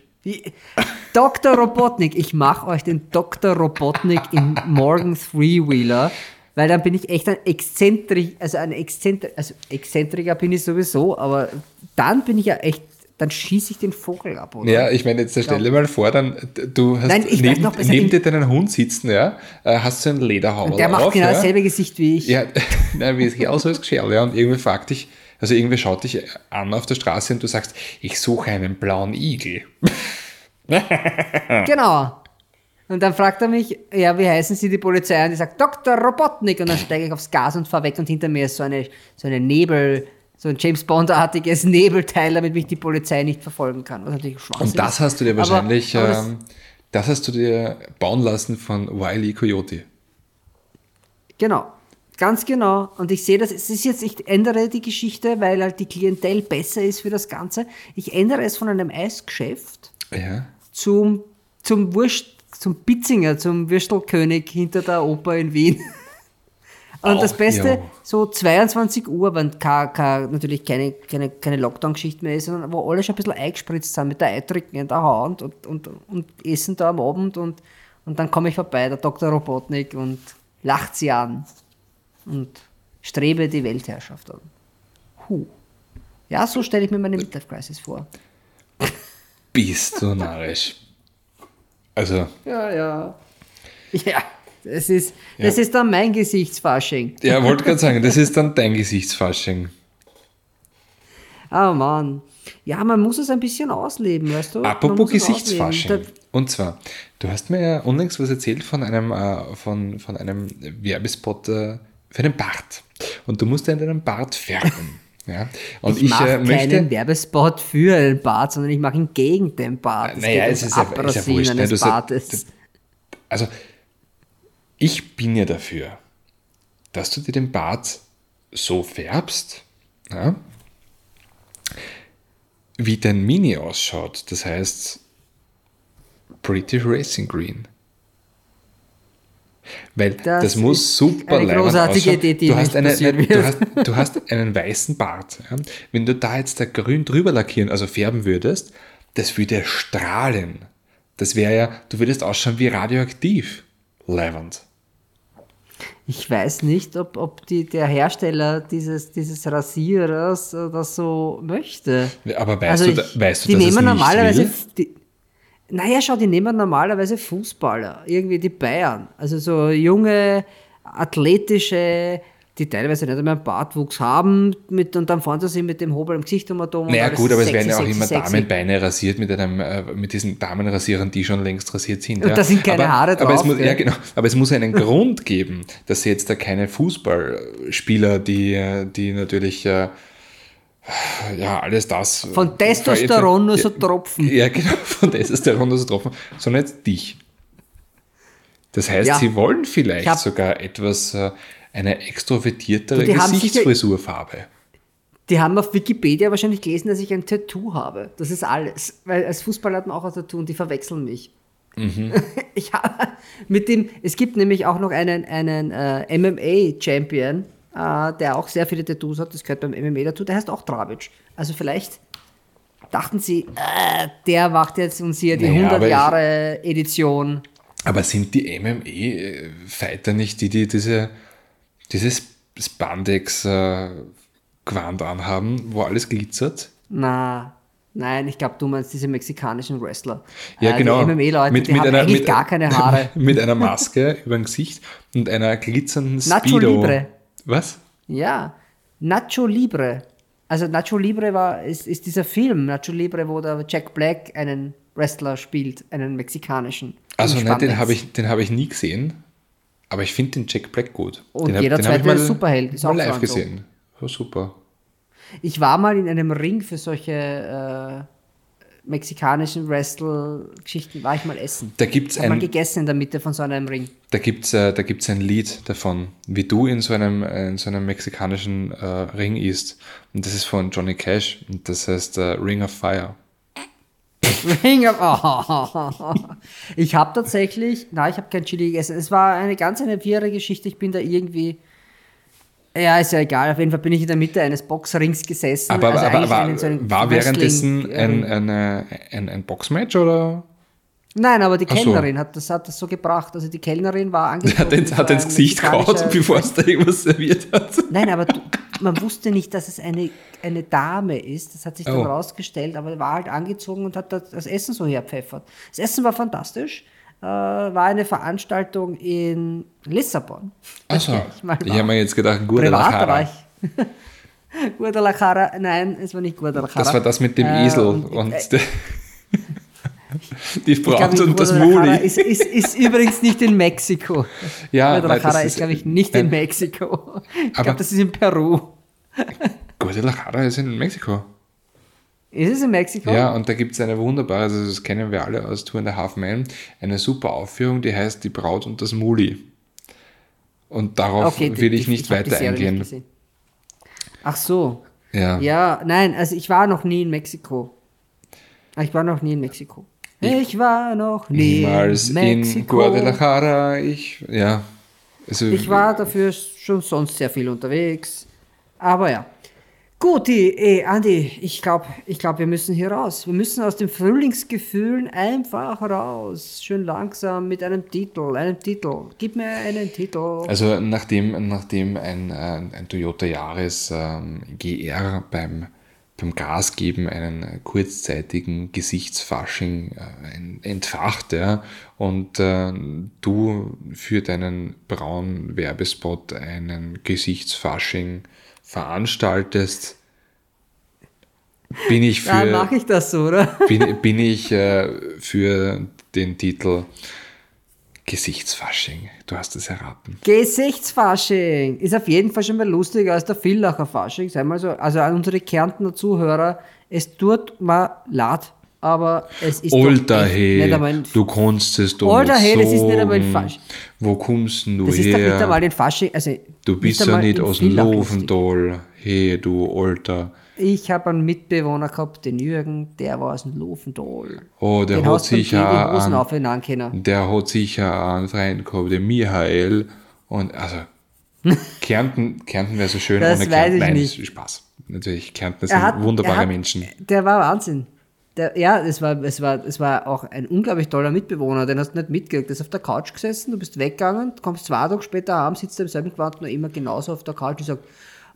Dr. Robotnik, ich mache euch den Dr. Robotnik in Morgan Three-Wheeler, weil dann bin ich echt ein Exzentrik, also ein Exzentrik, also Exzentriker bin ich sowieso, aber dann bin ich ja echt, dann schieße ich den Vogel ab, oder? Ja, ich meine, jetzt stell dir mal vor, dann, du hast Nein, neben, noch neben dir deinen Hund sitzen, ja, äh, hast du einen Lederhauer Der macht auf, genau ja, dasselbe Gesicht wie ich. Ja, nein, wie es hier aus als Gescherl, ja, und irgendwie fragt dich, also irgendwie schaut dich an auf der Straße und du sagst, ich suche einen blauen Igel. Genau. Und dann fragt er mich, ja, wie heißen Sie die Polizei? Und ich sage, Dr. Robotnik. Und dann steige ich aufs Gas und fahre weg und hinter mir ist so eine, so eine Nebel, so ein James Bond-artiges Nebelteil, damit mich die Polizei nicht verfolgen kann. Was natürlich Schwachsinn Und das ist. hast du dir Aber- wahrscheinlich, aber das- ähm, das hast du dir bauen lassen von Wiley Coyote. Genau. Ganz genau. Und ich sehe das, es ist jetzt, ich ändere die Geschichte, weil halt die Klientel besser ist für das Ganze. Ich ändere es von einem Eisgeschäft Ja. zum, zum Wurst, zum Bitzinger, zum Würstelkönig hinter der Oper in Wien. Und Auch, das Beste, ja. so 22 Uhr, wenn kein, kein, natürlich keine, keine, keine Lockdown-Geschichte mehr ist, sondern wo alle schon ein bisschen eingespritzt sind mit der Eitricken in der Hand und, und, und essen da am Abend und, und dann komme ich vorbei, der Dr. Robotnik, und lacht sie an und strebe die Weltherrschaft an. Huh. Ja, so stelle ich mir meine Midlife-Crisis vor. Bist du narrisch. Also, Ja, ja. Ja, das ist, das ist dann mein Gesichtsfasching. ja, wollte gerade sagen, das ist dann dein Gesichtsfasching. Oh Mann. Ja, man muss es ein bisschen ausleben, weißt du? Apropos Gesichtsfasching. Und zwar, du hast mir ja unlängst was erzählt von einem, äh, von, von einem Werbespot äh, für einen Bart. Und du musst ja in deinem Bart färben. Ja? Und Ich, ich, mache äh, keinen möchte. Werbespot für einen Bart, sondern ich mache ihn gegen den Bart. Es Naja, es ist ja- ist ja wurscht, ne? Bartes. Also, ich bin ja dafür, dass du dir den Bart so färbst, ja, wie dein Mini ausschaut. Das heißt, British Racing Green. Weil das, Das muss super eine großartige. Idee, die du hast, eine, du, hast, du hast einen weißen Bart. Ja. Wenn du da jetzt da grün drüber lackieren, also färben würdest, das würde strahlen. Das wäre ja, du würdest ausschauen wie radioaktiv. Leibend. Ich weiß nicht, ob, ob die, der Hersteller dieses, dieses Rasierers äh, das so möchte. Aber weißt du, da- ich- weißt du, die dass es nehmen nicht normalerweise. Die, naja, schau, die nehmen normalerweise Fußballer, irgendwie die Bayern. Also so junge, athletische, die teilweise nicht einmal einen Bartwuchs haben mit, und dann fahren sie sich mit dem Hobel im Gesicht um und Naja gut, aber es sexy, werden ja auch sexy, immer sexy. Damenbeine rasiert mit einem, äh, mit diesen Damenrasierern, die schon längst rasiert sind. Und ja. da sind keine aber, Haare aber es drauf, muss, gell? Ja, genau. Aber es muss einen Grund geben, dass jetzt da keine Fußballspieler, die, äh, die natürlich äh, ja alles das Von Testosteron nur so Tropfen. Ja, genau, von Testosteron nur so Tropfen, sondern jetzt dich. Das heißt, Ja. sie wollen vielleicht Ich hab- sogar etwas, äh, eine extrovertiertere haben Gesichtsfrisurfarbe. Die haben auf Wikipedia wahrscheinlich gelesen, dass ich ein Tattoo habe. Das ist alles. Weil als Fußballer hat man auch ein Tattoo und die verwechseln mich. Mhm. Ich habe mit dem, es gibt nämlich auch noch einen, einen äh, MMA-Champion, äh, der auch sehr viele Tattoos hat. Das gehört beim MMA dazu. Der heißt auch Dravic. Also vielleicht dachten sie, äh, der macht jetzt uns hier die Naja, 100 aber ich- Jahre Edition. Aber sind die MMA-Fighter nicht die, die diese, dieses Spandex-Gewand anhaben, wo alles glitzert? Na, nein, ich glaube, du meinst diese mexikanischen Wrestler. Ja, Äh, genau. Die MMA-Leute, Mit- die mit haben einer- eigentlich mit- gar keine Haare. Mit einer Maske über dem Gesicht und einer glitzernden Nacho Speedo. Libre. Was? Ja, Nacho Libre. Also Nacho Libre war, ist, ist dieser Film, Nacho Libre, wo der Jack Black einen Wrestler spielt, einen mexikanischen. Also nein, den habe ich, den hab ich nie gesehen, aber ich finde den Jack Black gut. Und den jeder hab ich zweite mal- Superheld ist auch live und so. gesehen. Oh, super. Ich war mal in einem Ring für solche äh, mexikanischen Wrestle-Geschichten, war ich mal essen. Da gibt's Ich hab mal ein, gegessen in der Mitte von so einem Ring. da gibt's, äh, da gibt's ein Lied davon, wie du in so einem, äh, in so einem mexikanischen äh, Ring isst. Und das ist von Johnny Cash. Und das heißt äh, Ring of Fire. Ring of oh. Ich habe tatsächlich, nein, ich habe kein Chili gegessen. Es war eine ganz eine wirre Geschichte. Ich bin da irgendwie, ja, ist ja egal. Auf jeden Fall bin ich in der Mitte eines Boxrings gesessen. Aber, Also aber, aber in so war währenddessen ein, eine, ein, ein Boxmatch oder? Nein, aber die Ach so. Kellnerin hat das, hat das so gebracht. Also die Kellnerin war angezogen. hat, ins, wie hat so ins ein Gesicht gehauen, bevor es da irgendwas serviert hat. Nein, aber du, man wusste nicht, dass es eine, eine Dame ist. Das hat sich dann Oh. rausgestellt, aber war halt angezogen und hat das, das Essen so herpfeffert. Das Essen war fantastisch. Äh, war eine Veranstaltung in Lissabon. Achso, Ich ich habe mir jetzt gedacht, Guadalajara. Guadalajara, nein, es war nicht Guadalajara. Das war das mit dem Äh, Esel und- und, äh, die Braut und das Muli. ist, ist, ist übrigens nicht in Mexiko. Ja, Guadalajara ist, ist- glaube ich, nicht in nein. Mexiko. Ich glaube, das ist in Peru. Guadalajara ist in Mexiko. Ist es in Mexiko? Ja, und da gibt es eine wunderbare, also das kennen wir alle aus Two and a Half Men, eine super Aufführung, die heißt Die Braut und das Muli. Und darauf Okay, will ich nicht die weiter nicht eingehen. gesehen. Ach so. Ja. Ja, nein, also ich war noch nie in Mexiko. Ich war noch nie in Mexiko. Ich, war noch nie in in Mexiko. Guadalajara. Ich, ja. Also, Ich war dafür schon sonst sehr viel unterwegs. Aber ja. Gut, eh, Andi, ich glaube, ich glaub, wir müssen hier raus. Wir müssen aus den Frühlingsgefühlen einfach raus. Schön langsam mit einem Titel, einem Titel. Gib mir einen Titel. Also nachdem, nachdem ein, ein, Toyota Yaris ähm, GR beim, beim Gasgeben einen kurzzeitigen Gesichtsfasching äh, en- entfacht ja, und äh, du für deinen braunen Werbespot einen Gesichtsfasching veranstaltest, bin ich für, mache ich das so, oder? bin, bin ich äh, für den Titel Gesichtsfasching. Du hast es erraten. Gesichtsfasching ist auf jeden Fall schon mal lustiger als der Villacher Fasching. Sei mal so, also an unsere Kärntner Zuhörer, es tut mir leid, aber es ist Alter, doch nicht einmal ein, du kannst es doch Alter, nicht hey, das ist nicht einmal ein Fasch- Wo kommst denn du Das ist doch nicht einmal her? Fasching, also Du bist ja nicht aus dem. Lofendal. Hey, du Alter. Ich habe einen Mitbewohner gehabt, den Jürgen, der war aus dem Lofendal. Oh, der den hat sicher Kevin einen, der hat sicher einen Freund gehabt, den Michael. Und also, Kärnten, Kärnten wäre so schön Das ohne weiß Kärnten. ich Nein, nicht. das Spaß. Natürlich, Kärnten sind hat- wunderbare er hat- Menschen. Der war Wahnsinn. Der, ja, es war, es, war, es war auch ein unglaublich toller Mitbewohner, den hast du nicht mitgekriegt. Der ist auf der Couch gesessen, du bist weggegangen, kommst zwei Tage später heim, sitzt er im selben Gewand noch immer genauso auf der Couch und sagt,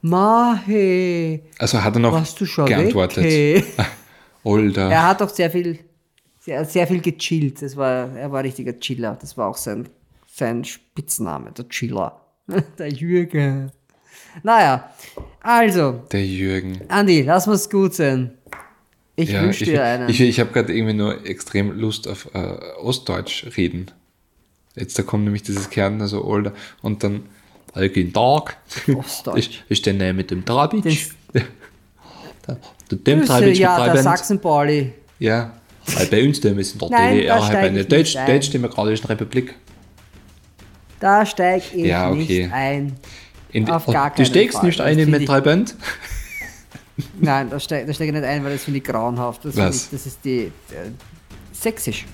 Mahe, Also hat er noch warst du schon geantwortet. weg? hey?" Alter. Er hat auch sehr viel, sehr, sehr viel gechillt. Das war, er war ein richtiger Chiller. Das war auch sein, sein Spitzname, der Chiller. der Jürgen. Naja, also, Der Jürgen. Andi, lass mal's gut sein. Ich Ja, wünsche dir einen. ich, ich habe gerade irgendwie nur extrem Lust auf äh, Ostdeutsch reden. Jetzt da kommt nämlich dieses Kärntner so Alter und dann guten Tag. Ostdeutsch. Ich, ich stehe mit dem Trabitsch. Der- Dem Trabitsch ja, der. Sachsen-Pauli. Ja, weil bei uns der ist in der Nein, DDR halt eine Deutsch, ein. Deutsch-Demokratischen Republik. Da steig ich Ja, okay. nicht ein. In, Auf gar du keinen steckst Fall. nicht find mit drei Band? Nein, da steige da steig ich nicht ein, weil das finde ich grauenhaft. Das, ich, das ist die. Äh, sächsisch.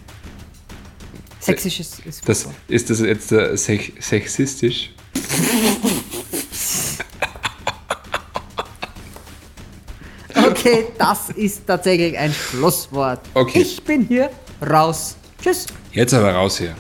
Sächsisch ist, ist Das, ist das jetzt äh, sech, sexistisch? Okay, das ist tatsächlich ein Schlusswort. Okay. Ich bin hier raus. Tschüss. Jetzt aber raus hier.